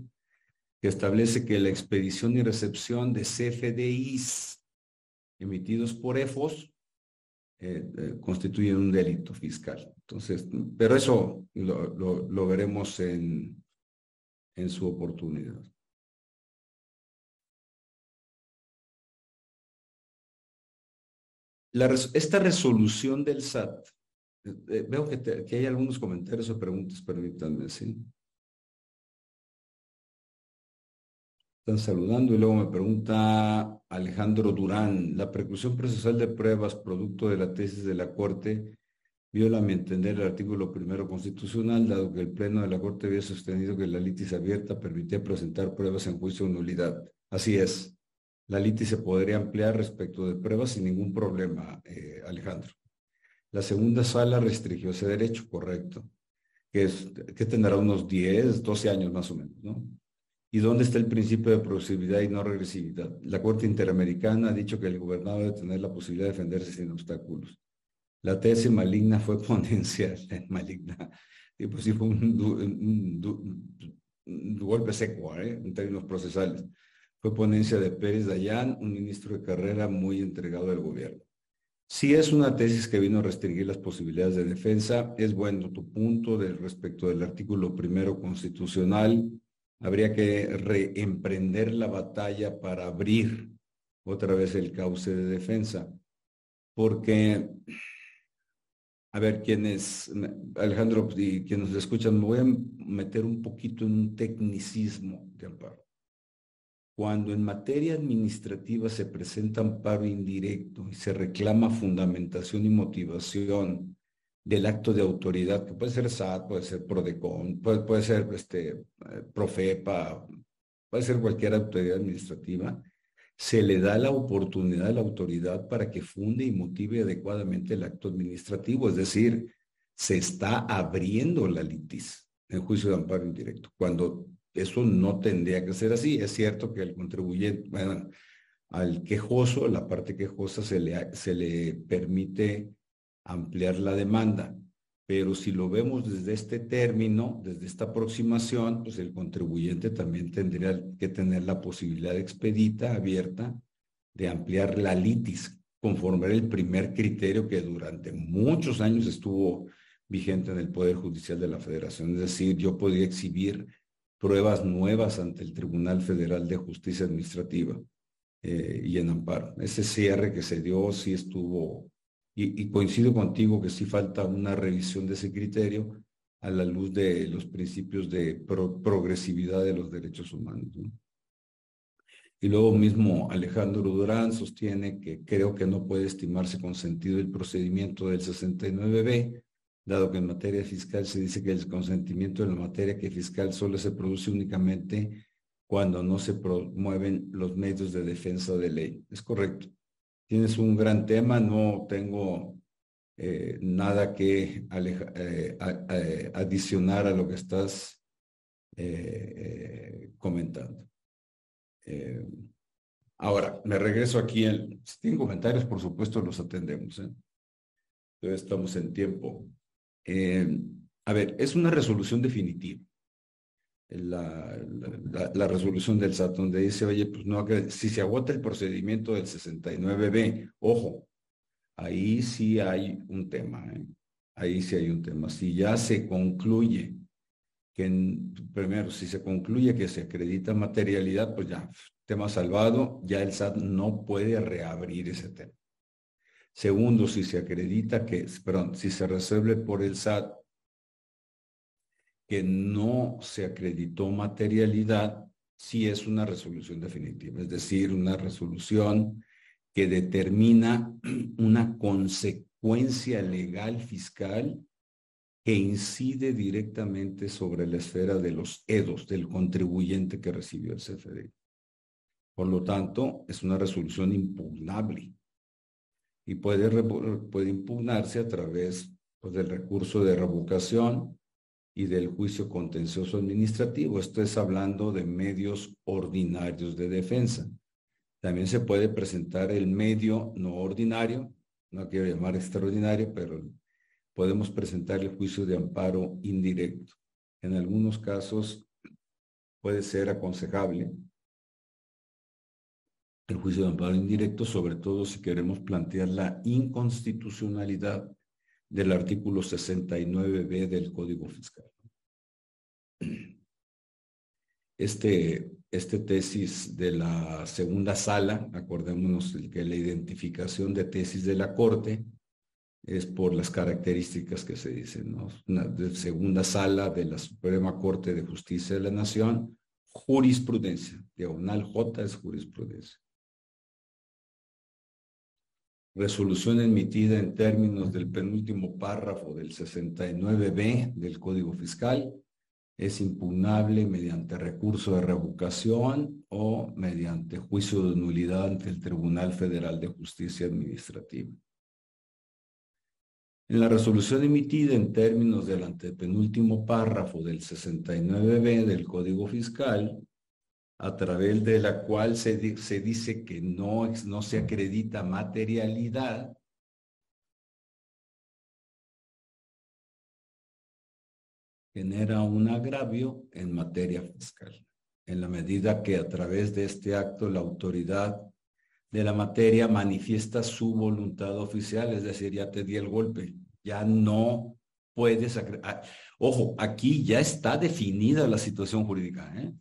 que establece que la expedición y recepción de CFDIs emitidos por EFOS eh, eh, constituyen un delito fiscal. Entonces, pero eso lo, lo, veremos en, en su oportunidad. Esta resolución del SAT, eh, veo que, que, hay algunos comentarios o preguntas, permítanme, ¿sí? Están saludando y luego me pregunta Alejandro Durán, la preclusión procesal de pruebas producto de la tesis de la Corte viola, a mi entender, el artículo primero constitucional, dado que el Pleno de la Corte había sostenido que la litis abierta permitía presentar pruebas en juicio de nulidad. Así es, la litis se podría ampliar respecto de pruebas sin ningún problema, eh, Alejandro. La segunda sala restringió ese derecho, correcto, que, es, que tendrá unos 10, 12 años más o menos, ¿no? ¿Y dónde está el principio de progresividad y no regresividad? La Corte Interamericana ha dicho que el gobernador debe tener la posibilidad de defenderse sin obstáculos. La tesis maligna fue ponencia maligna. Y pues sí fue un, golpe seco ¿eh? en términos procesales. Fue ponencia de Pérez Dayán, un ministro de carrera muy entregado al gobierno. Si es una tesis que vino a restringir las posibilidades de defensa. Es bueno tu punto de, respecto del artículo primero constitucional habría que reemprender la batalla para abrir otra vez el cauce de defensa. Porque, a ver, quienes, Alejandro y quienes nos escuchan, me voy a meter un poquito en un tecnicismo de amparo. Cuando en materia administrativa se presenta amparo indirecto y se reclama fundamentación y motivación del acto de autoridad, que puede ser SAT, puede ser PRODECON, puede, ser este, eh, PROFEPA, puede ser cualquier autoridad administrativa, se le da la oportunidad a la autoridad para que funde y motive adecuadamente el acto administrativo, es decir, se está abriendo la litis en juicio de amparo indirecto, cuando eso no tendría que ser así. Es cierto que el contribuyente, bueno, al quejoso, la parte quejosa se le, se le permite ampliar la demanda. Pero si lo vemos desde este término, desde esta aproximación, pues el contribuyente también tendría que tener la posibilidad expedita, abierta, de ampliar la litis, conforme el primer criterio que durante muchos años estuvo vigente en el Poder Judicial de la Federación. Es decir, yo podía exhibir pruebas nuevas ante el Tribunal Federal de Justicia Administrativa eh, y en amparo. Ese cierre que se dio sí estuvo y, coincido contigo que sí falta una revisión de ese criterio a la luz de los principios de progresividad de los derechos humanos. Y luego mismo Alejandro Durán sostiene que creo que no puede estimarse con sentido el procedimiento del 69B, dado que en materia fiscal se dice que el consentimiento en la materia que fiscal solo se produce únicamente cuando no se promueven los medios de defensa de ley. Es correcto. Tienes un gran tema, no tengo eh, nada que eh, adicionar a lo que estás eh, comentando. ahora, me regreso aquí. si tienen comentarios, por supuesto, los atendemos. Entonces, estamos en tiempo. A ver, es una resolución definitiva la, resolución del SAT, donde dice, oye, pues no, si se agota el procedimiento del 69B, ojo, ahí sí hay un tema, ¿eh? ahí sí hay un tema. Si ya se concluye que, primero, si se concluye que se acredita materialidad, pues ya, tema salvado, ya el SAT no puede reabrir ese tema. Segundo, si se acredita que, perdón, si se resuelve por el SAT que no se acreditó materialidad si es una resolución definitiva, es decir, una resolución que determina una consecuencia legal fiscal que incide directamente sobre la esfera de los EDOS, del contribuyente que recibió el CFDI. Por lo tanto, es una resolución impugnable y puede, puede impugnarse a través pues, del recurso de revocación y del juicio contencioso administrativo. Esto es hablando de medios ordinarios de defensa. También se puede presentar el medio no ordinario, no quiero llamar extraordinario, pero podemos presentar el juicio de amparo indirecto. En algunos casos puede ser aconsejable el juicio de amparo indirecto, sobre todo si queremos plantear la inconstitucionalidad del artículo 69b del Código Fiscal. Este, este tesis de la segunda sala, acordémonos que la identificación de tesis de la Corte es por las características que se dicen, ¿no? Una segunda sala de la Suprema Corte de Justicia de la Nación, jurisprudencia, diagonal J es jurisprudencia resolución emitida en términos del penúltimo párrafo del 69b del Código Fiscal es impugnable mediante recurso de revocación o mediante juicio de nulidad ante el Tribunal Federal de Justicia Administrativa. En la resolución emitida en términos del antepenúltimo párrafo del 69b del Código Fiscal, a través de la cual se, se dice que no, no se acredita materialidad, genera un agravio en materia fiscal, en la medida que a través de este acto la autoridad de la materia manifiesta su voluntad oficial, es decir, ya te di el golpe, ya no puedes... Ojo, aquí ya está definida la situación jurídica. ¿eh?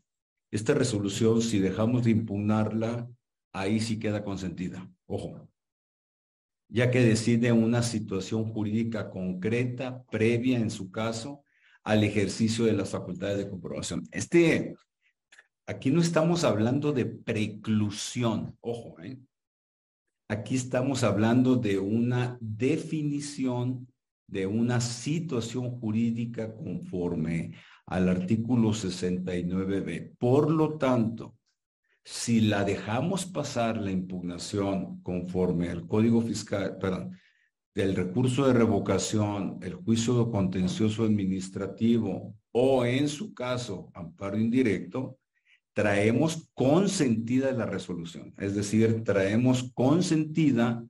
Esta resolución, si dejamos de impugnarla, ahí sí queda consentida. Ojo, ya que decide una situación jurídica concreta, previa en su caso, al ejercicio de las facultades de comprobación. Este, aquí no estamos hablando de preclusión, ojo, ¿eh? Aquí estamos hablando de una definición de una situación jurídica conforme al artículo 69b. Por lo tanto, si la dejamos pasar la impugnación conforme al Código Fiscal, perdón, del recurso de revocación, el juicio contencioso administrativo o en su caso amparo indirecto, traemos consentida la resolución. Es decir, traemos consentida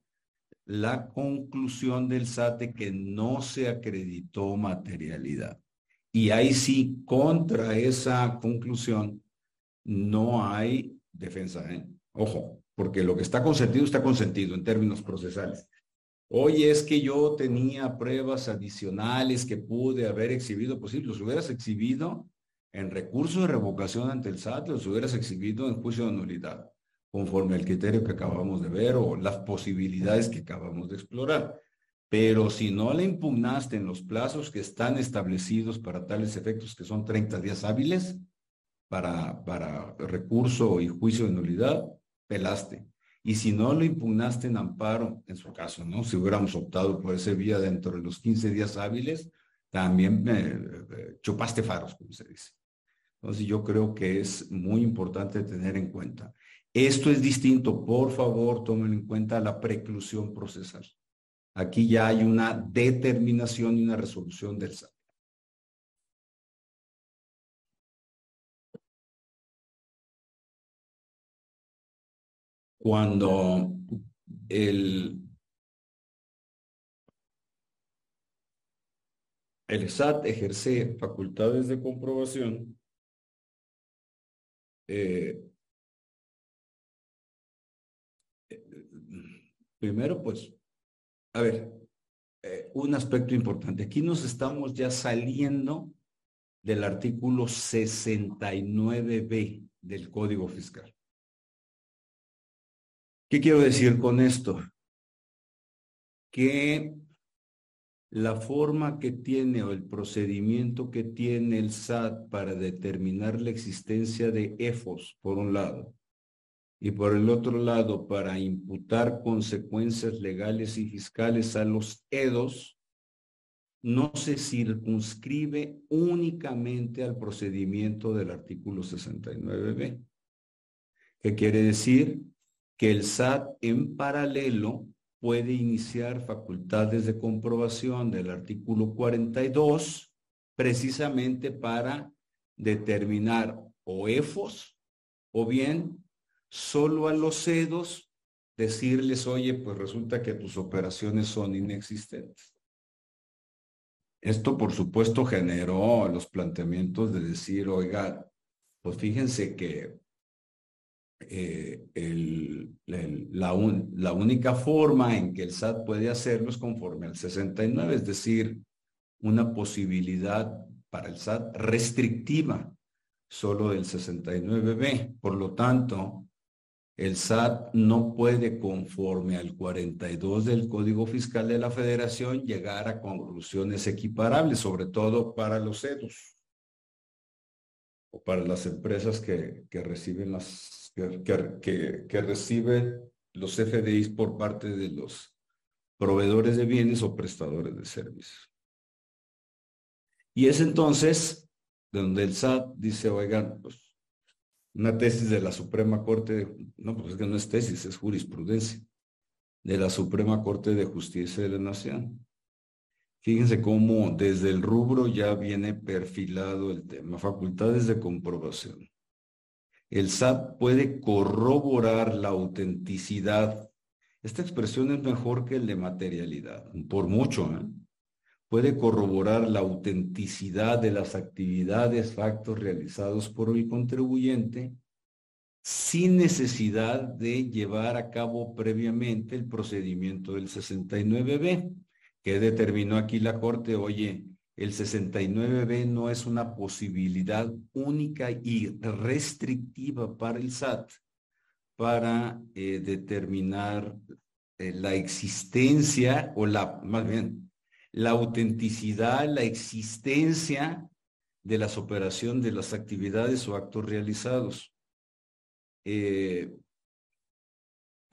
la conclusión del SATE que no se acreditó materialidad. Y ahí sí, contra esa conclusión, no hay defensa. ¿eh? Ojo, porque lo que está consentido está consentido en términos procesales. Oye, es que yo tenía pruebas adicionales que pude haber exhibido, pues sí, los hubieras exhibido en recurso de revocación ante el SAT, los hubieras exhibido en juicio de nulidad, conforme al criterio que acabamos de ver o las posibilidades que acabamos de explorar. Pero si no le impugnaste en los plazos que están establecidos para tales efectos, que son 30 días hábiles, para, para recurso y juicio de nulidad, pelaste. Y si no lo impugnaste en amparo, en su caso, ¿no? Si hubiéramos optado por ese vía dentro de los 15 días hábiles, también eh, chupaste faros, como se dice. Entonces yo creo que es muy importante tener en cuenta. Esto es distinto, por favor, tomen en cuenta la preclusión procesal. Aquí ya hay una determinación y una resolución del SAT. cuando el, el SAT ejerce facultades de comprobación, eh, primero, pues, a ver, eh, un aspecto importante. Aquí nos estamos ya saliendo del artículo 69b del Código Fiscal. ¿Qué quiero decir con esto? Que la forma que tiene o el procedimiento que tiene el SAT para determinar la existencia de EFOS, por un lado, y por el otro lado, para imputar consecuencias legales y fiscales a los EDOS, no se circunscribe únicamente al procedimiento del artículo 69b. ¿Qué quiere decir? que el SAT en paralelo puede iniciar facultades de comprobación del artículo 42 precisamente para determinar o EFOS o bien solo a los CEDOS decirles, oye, pues resulta que tus operaciones son inexistentes. Esto, por supuesto, generó los planteamientos de decir, oiga, pues fíjense que eh, el, la, la única forma en que el SAT puede hacerlo es conforme al 69, es decir, una posibilidad para el SAT restrictiva solo del 69B. Por lo tanto, el SAT no puede, conforme al 42 del Código Fiscal de la Federación, llegar a conclusiones equiparables, sobre todo para los CEDOS o para las empresas que, reciben las que, reciben los FDIs por parte de los proveedores de bienes o prestadores de servicios. Y es entonces donde el SAT dice, oigan, pues una tesis de la Suprema Corte, no, pues es que no es tesis, es jurisprudencia, de la Suprema Corte de Justicia de la Nación. Fíjense cómo desde el rubro ya viene perfilado el tema, facultades de comprobación. el SAT puede corroborar la autenticidad. Esta expresión es mejor que el de materialidad, por mucho. ¿eh? Puede corroborar la autenticidad de las actividades, factos realizados por el contribuyente sin necesidad de llevar a cabo previamente el procedimiento del 69B, que determinó aquí la Corte, oye, el 69B no es una posibilidad única y restrictiva para el SAT para eh, determinar eh, la existencia o la, más bien, la autenticidad, la existencia de las operaciones, de las actividades o actos realizados. Eh,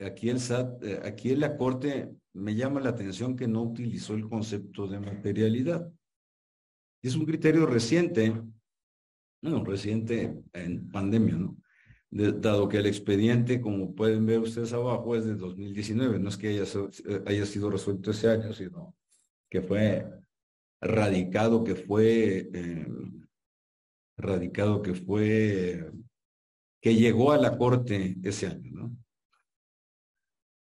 aquí el SAT, aquí en la Corte me llama la atención que no utilizó el concepto de materialidad. Es un criterio reciente, no, reciente en pandemia, ¿no? dado que el expediente, como pueden ver ustedes abajo, es de 2019, no es que haya, haya sido resuelto ese año, sino que fue radicado, que fue eh, radicado, que fue, que llegó a la corte ese año, ¿no?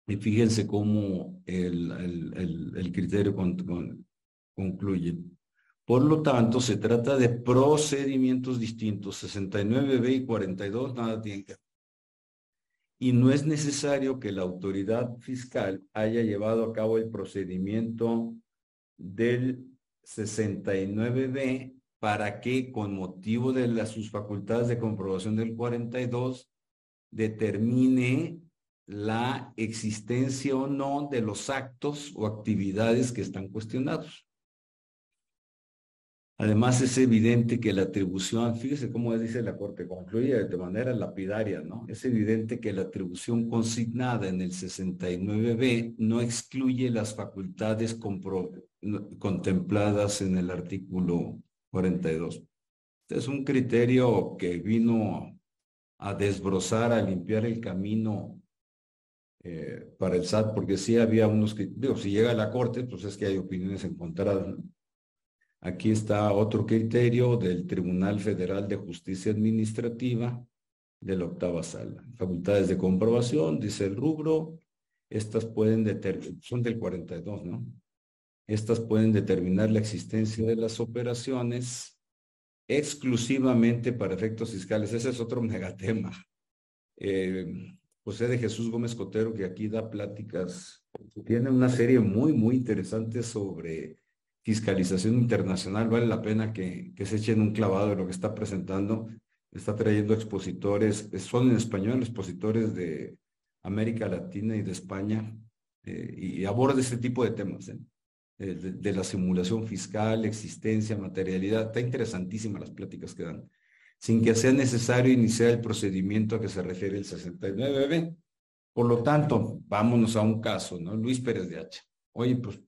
Y fíjense cómo el, el, criterio concluye. Por lo tanto, se trata de procedimientos distintos, 69B y 42, nada tiene que Y no es necesario que la autoridad fiscal haya llevado a cabo el procedimiento del 69B para que, con motivo de sus facultades de comprobación del 42, determine la existencia o no de los actos o actividades que están cuestionados. Además, es evidente que la atribución, fíjese cómo dice la Corte, concluye de manera lapidaria, ¿no? Es evidente que la atribución consignada en el 69b no excluye las facultades contempladas en el artículo 42. Este es un criterio que vino a desbrozar, a limpiar el camino eh, para el SAT, porque sí había unos que, digo, si llega a la Corte, pues es que hay opiniones encontradas. Aquí está otro criterio del Tribunal Federal de Justicia Administrativa de la octava sala. Facultades de comprobación, dice el rubro, estas pueden determinar, son del 42, ¿no? Estas pueden determinar la existencia de las operaciones exclusivamente para efectos fiscales. Ese es otro megatema. Eh, José de Jesús Gómez Cotero, que aquí da pláticas, tiene una serie muy, muy interesante sobre fiscalización internacional, vale la pena que, que se echen un clavado de lo que está presentando. Está trayendo expositores, son en español expositores de América Latina y de España, eh, y aborda este tipo de temas, ¿eh? de, de, la simulación fiscal, existencia, materialidad. Está interesantísima las pláticas que dan, sin que sea necesario iniciar el procedimiento a que se refiere el 69B. Por lo tanto, vámonos a un caso, ¿no? Luis Pérez de Hacha. Oye, pues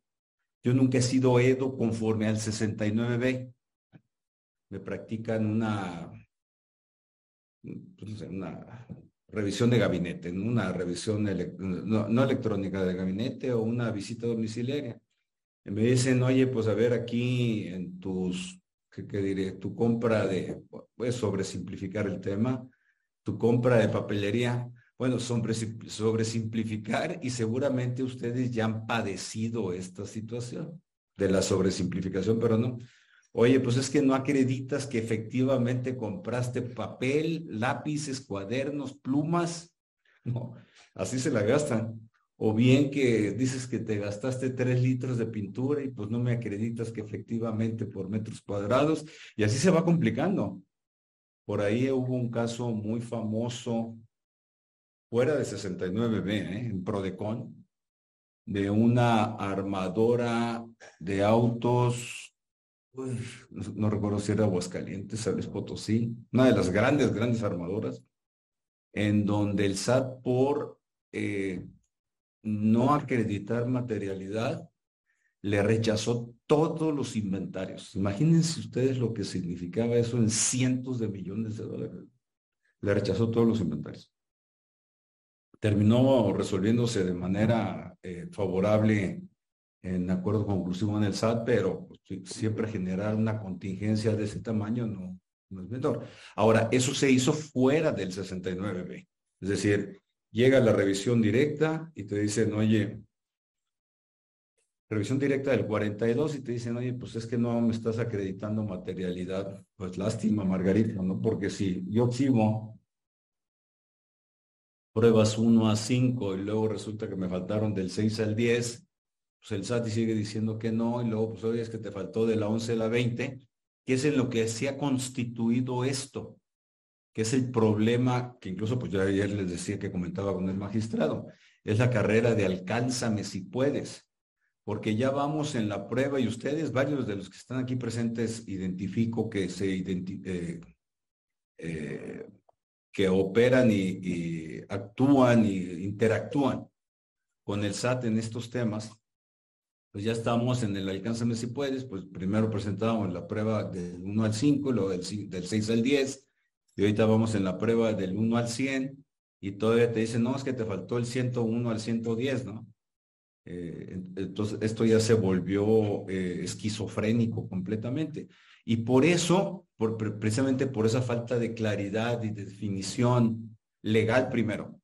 yo nunca he sido EDO conforme al 69B. Me practican una, pues, una revisión de gabinete, una revisión no, electrónica de gabinete o una visita domiciliaria. Y me dicen, oye, pues a ver aquí en tus, ¿qué, qué diré? Tu compra de, voy a simplificar el tema, tu compra de papelería, bueno, sobre, simplificar y seguramente ustedes ya han padecido esta situación de la sobresimplificación, pero no. Oye, pues es que no acreditas que efectivamente compraste papel, lápices, cuadernos, plumas. No, así se la gastan. O bien que dices que te gastaste tres litros de pintura y pues no me acreditas que efectivamente por metros cuadrados y así se va complicando. Por ahí hubo un caso muy famoso fuera de 69B, ¿eh? en Prodecon, de una armadora de autos, no, recuerdo si era Aguascalientes, San Potosí, una de las grandes, grandes armadoras, en donde el SAT por eh, no acreditar materialidad, le rechazó todos los inventarios. Imagínense ustedes lo que significaba eso en cientos de millones de dólares. Le rechazó todos los inventarios terminó resolviéndose de manera eh, favorable en acuerdo conclusivo en el SAT, pero pues, siempre generar una contingencia de ese tamaño no, no es menor. Ahora, eso se hizo fuera del 69B. Es decir, llega la revisión directa y te dicen, oye, revisión directa del 42 y te dicen, oye, pues es que no me estás acreditando materialidad. Pues lástima, Margarita, ¿no? Porque si yo exhibo pruebas 1 a 5 y luego resulta que me faltaron del 6 al 10, pues el SAT sigue diciendo que no y luego pues oye es que te faltó de la 11 a la 20, que es en lo que se ha constituido esto, que es el problema que incluso pues yo ayer les decía que comentaba con el magistrado, es la carrera de alcánzame si puedes, porque ya vamos en la prueba y ustedes, varios de los que están aquí presentes, identifico que se identi eh, eh, que operan y, actúan y interactúan con el SAT en estos temas, pues ya estamos en el alcánzame si puedes, pues primero presentábamos la prueba del 1 al 5, luego del, del 6 al 10, y ahorita vamos en la prueba del 1 al 100, y todavía te dicen, no, es que te faltó el 101 al 110, ¿no? Eh, entonces, esto ya se volvió eh, esquizofrénico completamente. Y por eso, precisamente por esa falta de claridad y de definición legal primero,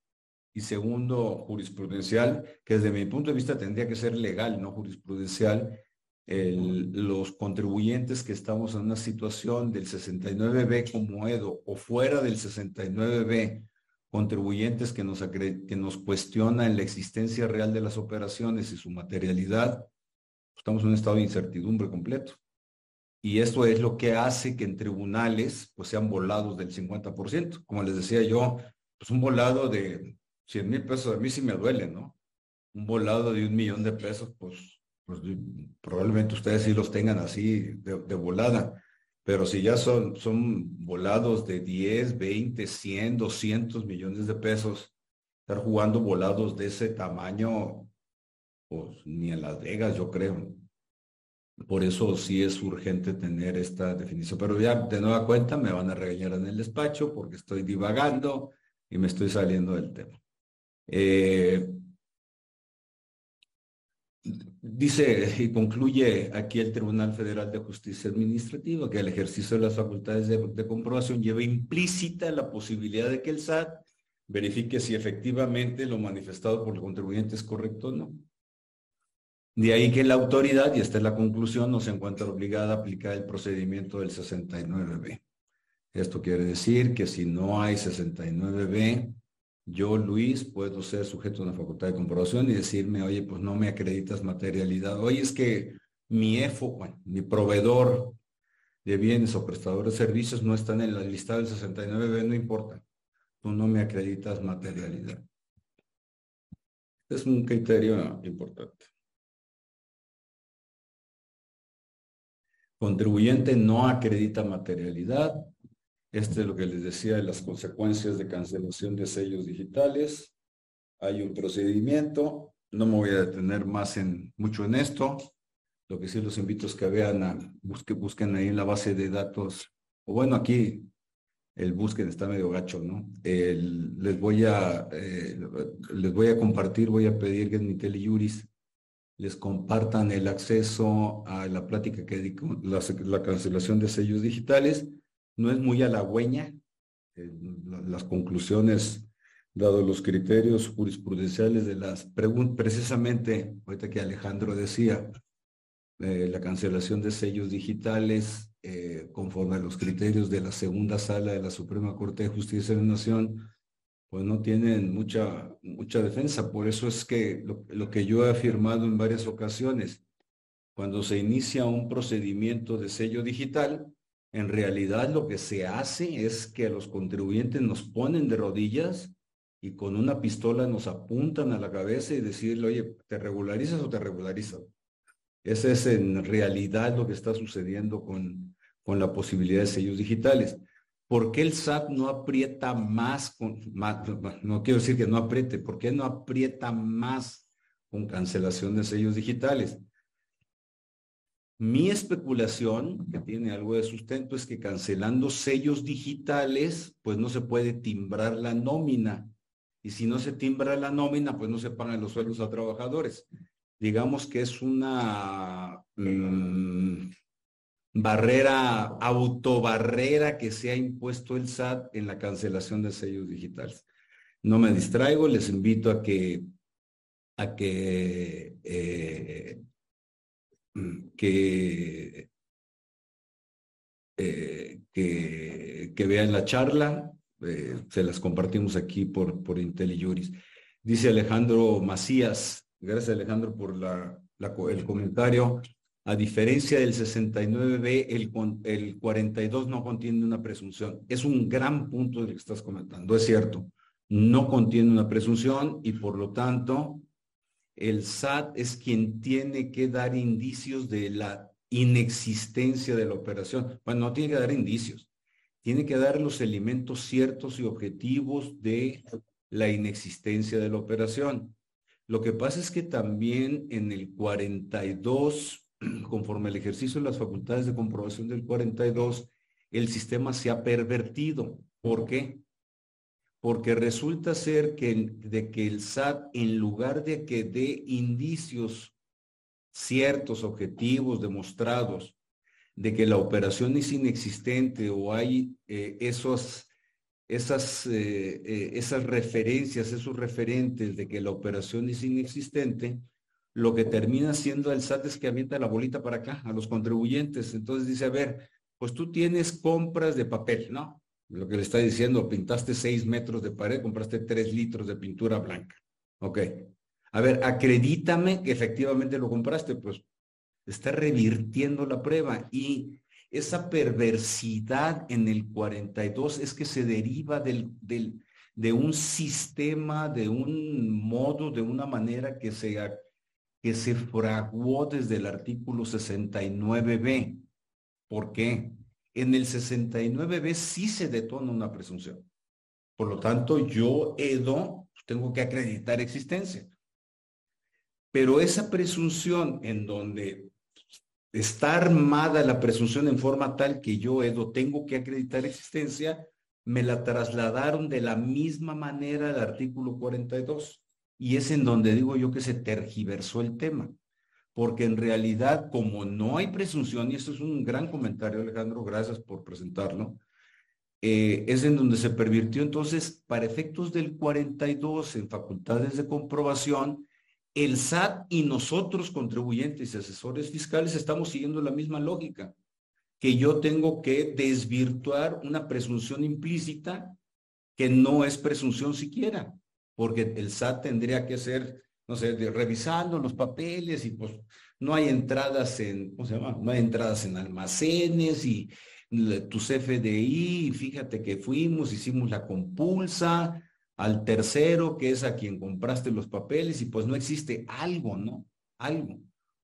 y segundo, jurisprudencial, que desde mi punto de vista tendría que ser legal, no jurisprudencial, los contribuyentes que estamos en una situación del 69B como EDO o fuera del 69B contribuyentes que nos, que nos cuestionan la existencia real de las operaciones y su materialidad, estamos en un estado de incertidumbre completo. Y esto es lo que hace que en tribunales pues sean volados del 50%. Como les decía yo, pues un volado de 100 mil pesos a mí sí me duele, ¿no? Un volado de un millón de pesos, pues, pues probablemente ustedes sí los tengan así de, de volada. Pero si ya son, son volados de 10, 20, 100, 200 millones de pesos, estar jugando volados de ese tamaño, pues ni en Las Vegas, yo creo. Por eso sí es urgente tener esta definición. Pero ya de nueva cuenta me van a regañar en el despacho porque estoy divagando y me estoy saliendo del tema. Eh, Dice y concluye aquí el Tribunal Federal de Justicia Administrativa que el ejercicio de las facultades de, comprobación lleva implícita la posibilidad de que el SAT verifique si efectivamente lo manifestado por el contribuyente es correcto o no. De ahí que la autoridad, y esta es la conclusión, no se encuentra obligada a aplicar el procedimiento del 69B. Esto quiere decir que si no hay 69B, yo, Luis, puedo ser sujeto de una facultad de comprobación y decirme, oye, pues no me acreditas materialidad. Oye, es que mi EFO, bueno, mi proveedor de bienes o prestador de servicios no están en la lista del 69B, no importa. Tú no me acreditas materialidad. Es un criterio importante. Contribuyente no acredita materialidad, este es lo que les decía de las consecuencias de cancelación de sellos digitales. Hay un procedimiento. No me voy a detener más en mucho en esto. Lo que sí los invito es que vean, a, busquen ahí en la base de datos. O bueno, aquí el busquen está medio gacho, ¿no? les voy a eh, les voy a compartir, voy a pedir que en mi Juris les compartan el acceso a la plática que di la, la cancelación de sellos digitales no es muy halagüeña. Eh, las conclusiones, dado los criterios jurisprudenciales de las preguntas, precisamente, ahorita que Alejandro decía, eh, la cancelación de sellos digitales eh, conforme a los criterios de la segunda sala de la Suprema Corte de Justicia de la Nación, pues no tienen mucha, mucha defensa. Por eso es que lo que yo he afirmado en varias ocasiones, cuando se inicia un procedimiento de sello digital, en realidad lo que se hace es que los contribuyentes nos ponen de rodillas y con una pistola nos apuntan a la cabeza y decirle, oye, ¿te regularizas o te regularizas? Ese es en realidad lo que está sucediendo con, con la posibilidad de sellos digitales. ¿Por qué el SAT no aprieta más, con, no quiero decir que no apriete, ¿por qué no aprieta más con cancelación de sellos digitales? Mi especulación, que tiene algo de sustento, es que cancelando sellos digitales, pues no se puede timbrar la nómina. Y si no se timbra la nómina, pues no se pagan los sueldos a trabajadores. Digamos que es una, mm, barrera, autobarrera que se ha impuesto el SAT en la cancelación de sellos digitales. No me distraigo, les invito a que, a que, eh, que, eh, que, que, vean la charla. Eh, se las compartimos aquí por, por IntelliJuris. Dice Alejandro Macías, gracias Alejandro por la, el comentario. A diferencia del 69B, el, el 42 no contiene una presunción. Es un gran punto de lo que estás comentando, es cierto. No contiene una presunción y por lo tanto el SAT es quien tiene que dar indicios de la inexistencia de la operación. Bueno, no tiene que dar indicios, tiene que dar los elementos ciertos y objetivos de la inexistencia de la operación. Lo que pasa es que también en el 42 conforme al ejercicio de las facultades de comprobación del 42, el sistema se ha pervertido. ¿Por qué? Porque resulta ser que, de que el SAT, en lugar de que dé indicios ciertos, objetivos, demostrados, de que la operación es inexistente o hay eh, esos, esas, eh, eh, esas referencias, esos referentes de que la operación es inexistente, lo que termina siendo el SAT es que avienta la bolita para acá, a los contribuyentes. Entonces dice, a ver, pues tú tienes compras de papel, ¿no? Lo que le está diciendo, pintaste seis metros de pared, compraste tres litros de pintura blanca. Ok. A ver, acredítame que efectivamente lo compraste, pues está revirtiendo la prueba y esa perversidad en el 42 es que se deriva del, del, de un sistema, de un modo, de una manera que se que se fraguó desde el artículo 69b. ¿Por qué? En el 69b sí se detona una presunción. Por lo tanto, yo, Edo, tengo que acreditar existencia. Pero esa presunción en donde está armada la presunción en forma tal que yo, Edo, tengo que acreditar existencia, me la trasladaron de la misma manera al artículo 42. Y es en donde digo yo que se tergiversó el tema, porque en realidad como no hay presunción, y esto es un gran comentario Alejandro, gracias por presentarlo, eh, es en donde se pervirtió entonces, para efectos del 42 en facultades de comprobación, el SAT y nosotros contribuyentes y asesores fiscales estamos siguiendo la misma lógica, que yo tengo que desvirtuar una presunción implícita que no es presunción siquiera porque el SAT tendría que ser, no sé, revisando los papeles y pues no hay entradas en, ¿cómo se llama? No hay entradas en almacenes y tu CFDI, fíjate que fuimos, hicimos la compulsa al tercero, que es a quien compraste los papeles y pues no existe algo, ¿no? Algo.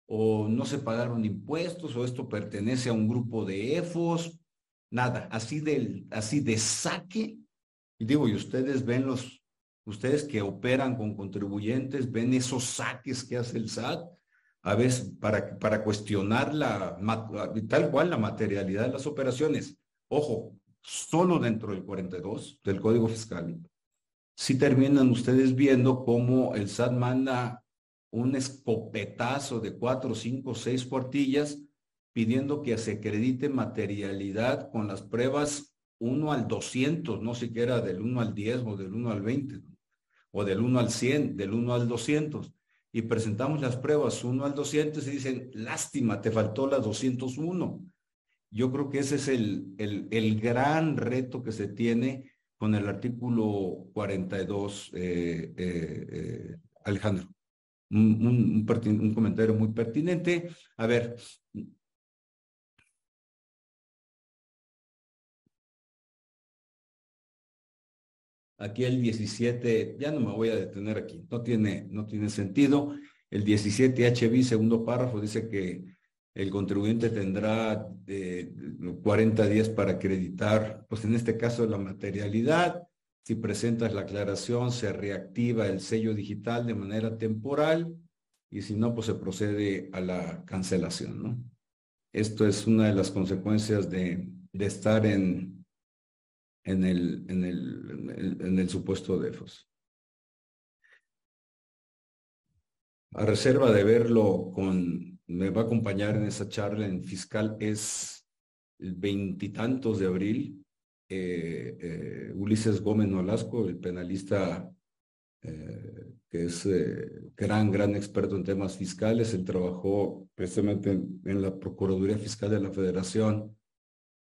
O no se pagaron impuestos o esto pertenece a un grupo de EFOS, nada, así de, así de saque. Y digo, y ustedes ven los Ustedes que operan con contribuyentes ven esos saques que hace el SAT, a veces para, para cuestionar la, tal cual la materialidad de las operaciones. Ojo, solo dentro del 42 del Código Fiscal, si terminan ustedes viendo cómo el SAT manda un escopetazo de cuatro, cinco, seis cuartillas pidiendo que se acredite materialidad con las pruebas 1 al 200, no siquiera del 1 al 10 o del 1 al 20 o del 1 al 100, del 1 al 200, y presentamos las pruebas 1 al 200 y dicen, lástima, te faltó la 201. Yo creo que ese es el, el, el gran reto que se tiene con el artículo 42, eh, eh, eh, Alejandro. Un, un, un, comentario muy pertinente. A ver, Aquí el 17, ya no me voy a detener aquí, no tiene, no tiene sentido. El 17 HB, segundo párrafo, dice que el contribuyente tendrá 40 eh, días para acreditar, pues en este caso la materialidad. Si presentas la aclaración, se reactiva el sello digital de manera temporal y si no, pues se procede a la cancelación, ¿no? Esto es una de las consecuencias de, de estar en, en el, en el, en el, supuesto de EFOS. A reserva de verlo con, me va a acompañar en esa charla en fiscal, es veintitantos de abril, eh, eh, Ulises Gómez Nolasco, el penalista que es gran, gran experto en temas fiscales, él trabajó precisamente en la Procuraduría Fiscal de la Federación,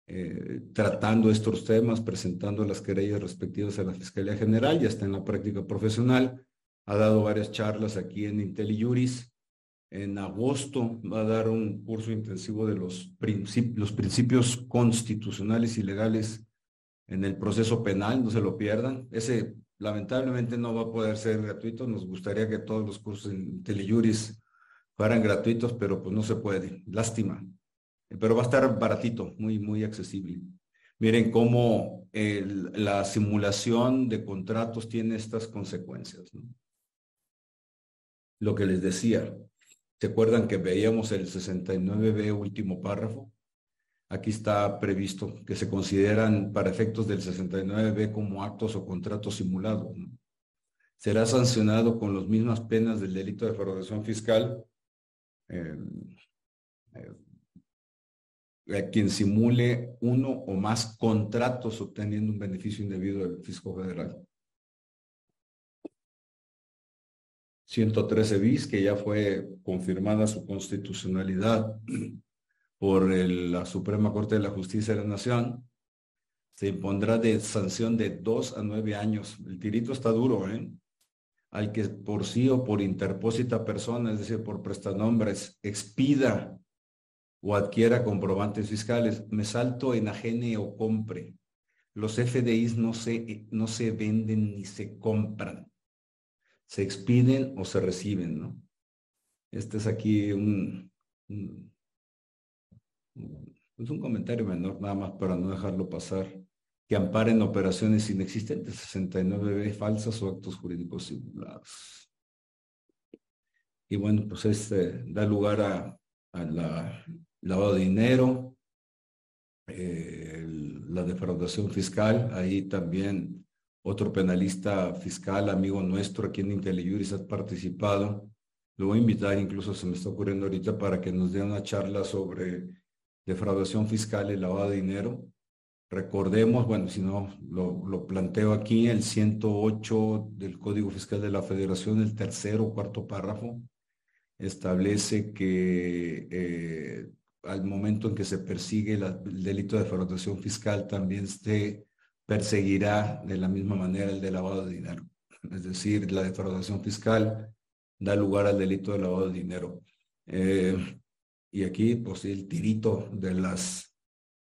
eh, tratando estos temas, presentando las querellas respectivas a la Fiscalía General, ya está en la práctica profesional, ha dado varias charlas aquí en IntelliJuris. En agosto va a dar un curso intensivo de los, los principios constitucionales y legales en el proceso penal, no se lo pierdan. Ese lamentablemente no va a poder ser gratuito, nos gustaría que todos los cursos en IntelliJuris fueran gratuitos, pero pues no se puede, lástima pero va a estar baratito, muy, muy accesible. Miren cómo la simulación de contratos tiene estas consecuencias. Lo que les decía, ¿se acuerdan que veíamos el 69b último párrafo? Aquí está previsto que se consideran para efectos del 69b como actos o contratos simulados. Será sancionado con las mismas penas del delito de defraudación fiscal. Eh, eh, a quien simule uno o más contratos obteniendo un beneficio indebido del fisco federal. 113 bis, que ya fue confirmada su constitucionalidad por la Suprema Corte de la Justicia de la Nación, se impondrá de sanción de dos a nueve años. El tirito está duro, ¿eh? Al que por sí o por interpósita persona, es decir, por prestanombres, expida o adquiera comprobantes fiscales. Me salto, enajene o compre. Los FDIs no se, no se venden ni se compran. Se expiden o se reciben, ¿no? Este es aquí un, un, es un comentario menor, nada más para no dejarlo pasar. Que amparen operaciones inexistentes, 69B falsas o actos jurídicos simulados. Y bueno, pues este da lugar a, a la lavado de dinero, eh, la defraudación fiscal, ahí también otro penalista fiscal, amigo nuestro aquí en IntelliJuris ha participado. Lo voy a invitar, incluso se me está ocurriendo ahorita, para que nos dé una charla sobre defraudación fiscal y lavado de dinero. Recordemos, bueno, si no, lo, lo, planteo aquí, el 108 del Código Fiscal de la Federación, el tercero o cuarto párrafo, establece que eh, al momento en que se persigue el delito de defraudación fiscal, también se perseguirá de la misma manera el de lavado de dinero. Es decir, la defraudación fiscal da lugar al delito de lavado de dinero. Eh, y aquí, pues el tirito de las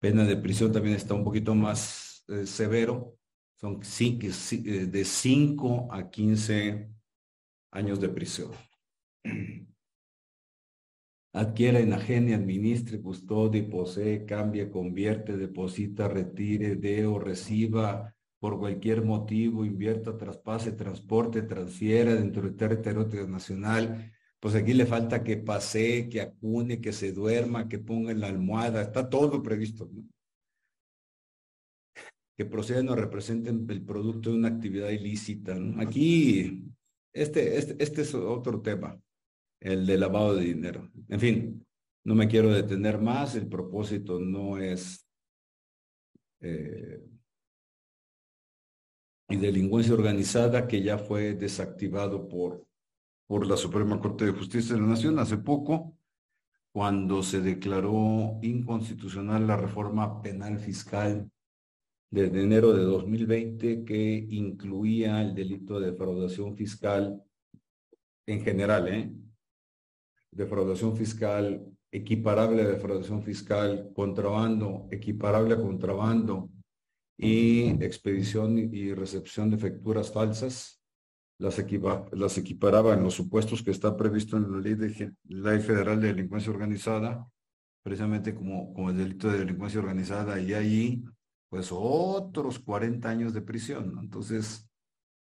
penas de prisión también está un poquito más eh, severo. Son eh, de 5 a 15 años de prisión. Adquiera, enajene, administre, custodie, posee, cambie, convierte, deposita, retire, dé o reciba por cualquier motivo, invierta, traspase, transporte, transfiera dentro del territorio nacional. Pues aquí le falta que pase, que acune, que se duerma, que ponga en la almohada, está todo previsto. Que procedan o representen el producto de una actividad ilícita. Aquí, este, este, este es otro tema el de lavado de dinero. En fin, no me quiero detener más, el propósito no es eh, y delincuencia organizada que ya fue desactivado por, por la Suprema Corte de Justicia de la Nación hace poco, cuando se declaró inconstitucional la reforma penal fiscal de enero de 2020 que incluía el delito de defraudación fiscal en general, ¿eh? Defraudación fiscal, equiparable a defraudación fiscal, contrabando, equiparable a contrabando y expedición y recepción de facturas falsas, las, las equiparaba en los supuestos que está previsto en la ley, de, ley federal de delincuencia organizada, precisamente como, como el delito de delincuencia organizada, y ahí, pues otros 40 años de prisión. Entonces,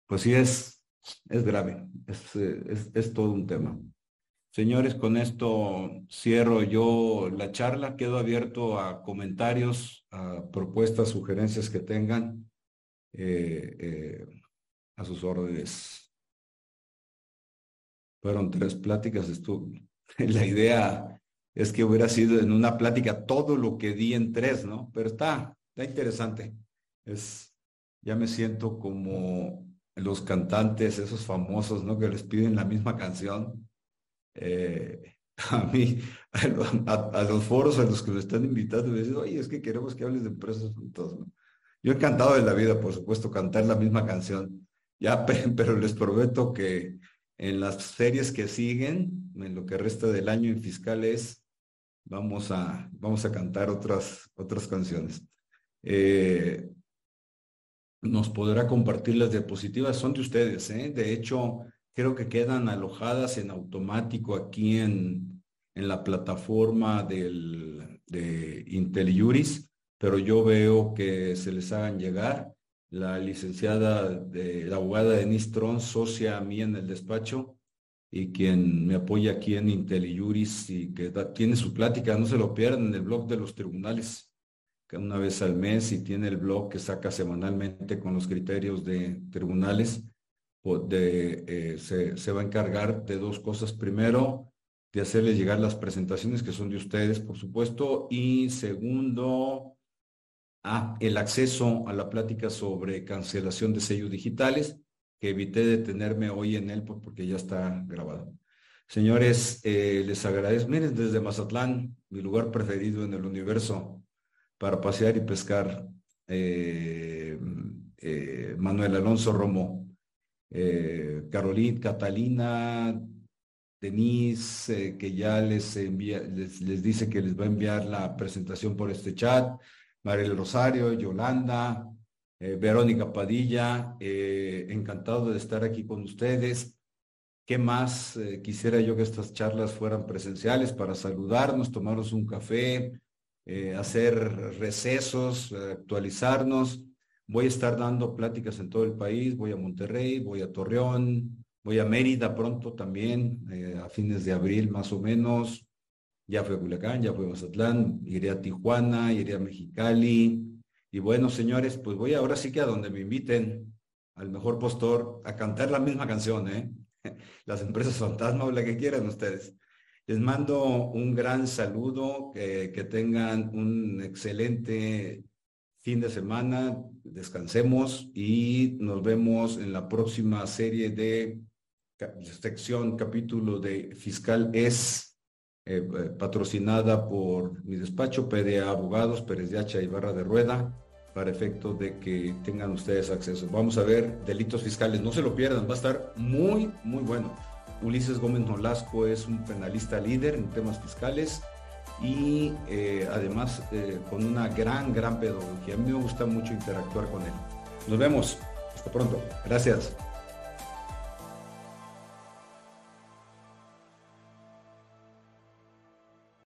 pues sí es, es grave, es, es todo un tema. Señores, con esto cierro yo la charla. Quedo abierto a comentarios, a propuestas, sugerencias que tengan eh, eh, a sus órdenes. Fueron tres pláticas. Estuvo. La idea es que hubiera sido en una plática todo lo que di en tres, ¿no? Pero está, está interesante. Es, ya me siento como los cantantes, esos famosos, ¿no? Que les piden la misma canción. Eh, a mí, a, los foros a los que me están invitando, me dicen, oye, es que queremos que hables de empresas ¿no? Yo encantado de la vida, por supuesto, cantar la misma canción. Ya, pero les prometo que en las series que siguen, en lo que resta del año en fiscales, vamos a, vamos a cantar otras, otras canciones. Eh, nos podrá compartir las diapositivas, son de ustedes, ¿eh? De hecho, creo que quedan alojadas en automático aquí en, en la plataforma del, de IntelliJuris, pero yo veo que se les hagan llegar. La licenciada, de, la abogada Denise Tron, socia a mí en el despacho y quien me apoya aquí en IntelliJuris y que tiene su plática, no se lo pierdan en el blog de los tribunales, que una vez al mes y tiene el blog que saca semanalmente con los criterios de tribunales, eh, se, va a encargar de dos cosas. Primero, de hacerles llegar las presentaciones que son de ustedes, por supuesto, y segundo, Ah, el acceso a la plática sobre cancelación de sellos digitales, que evité detenerme hoy en él porque ya está grabado. Señores, eh, les agradezco. Miren, desde Mazatlán, mi lugar preferido en el universo para pasear y pescar, eh, Manuel Alonso Romo, Carolina, Catalina, Denise, que ya les, envía, les dice que les va a enviar la presentación por este chat. Mariel Rosario, Yolanda, eh, Verónica Padilla, eh, encantado de estar aquí con ustedes. ¿Qué más? Eh, quisiera yo que estas charlas fueran presenciales para saludarnos, tomarnos un café, hacer recesos, actualizarnos. Voy a estar dando pláticas en todo el país, voy a Monterrey, voy a Torreón, voy a Mérida pronto también, a fines de abril más o menos ya fue a Culiacán, ya fue a Mazatlán, iré a Tijuana, iré a Mexicali. Y bueno, señores, pues voy ahora sí que a donde me inviten, al mejor postor, a cantar la misma canción, ¿eh? Las empresas fantasma o la que quieran ustedes. Les mando un gran saludo, que tengan un excelente fin de semana, descansemos y nos vemos en la próxima serie de sección, capítulo de Fiscal Es eh, eh, patrocinada por mi despacho, PDA Abogados, Pérez de Hacha y Barra de Rueda, para efecto de que tengan ustedes acceso. Vamos a ver delitos fiscales, no se lo pierdan, va a estar muy, muy bueno. Ulises Gómez Nolasco es un penalista líder en temas fiscales y eh, además con una gran, gran pedagogía. A mí me gusta mucho interactuar con él. Nos vemos. Hasta pronto. Gracias.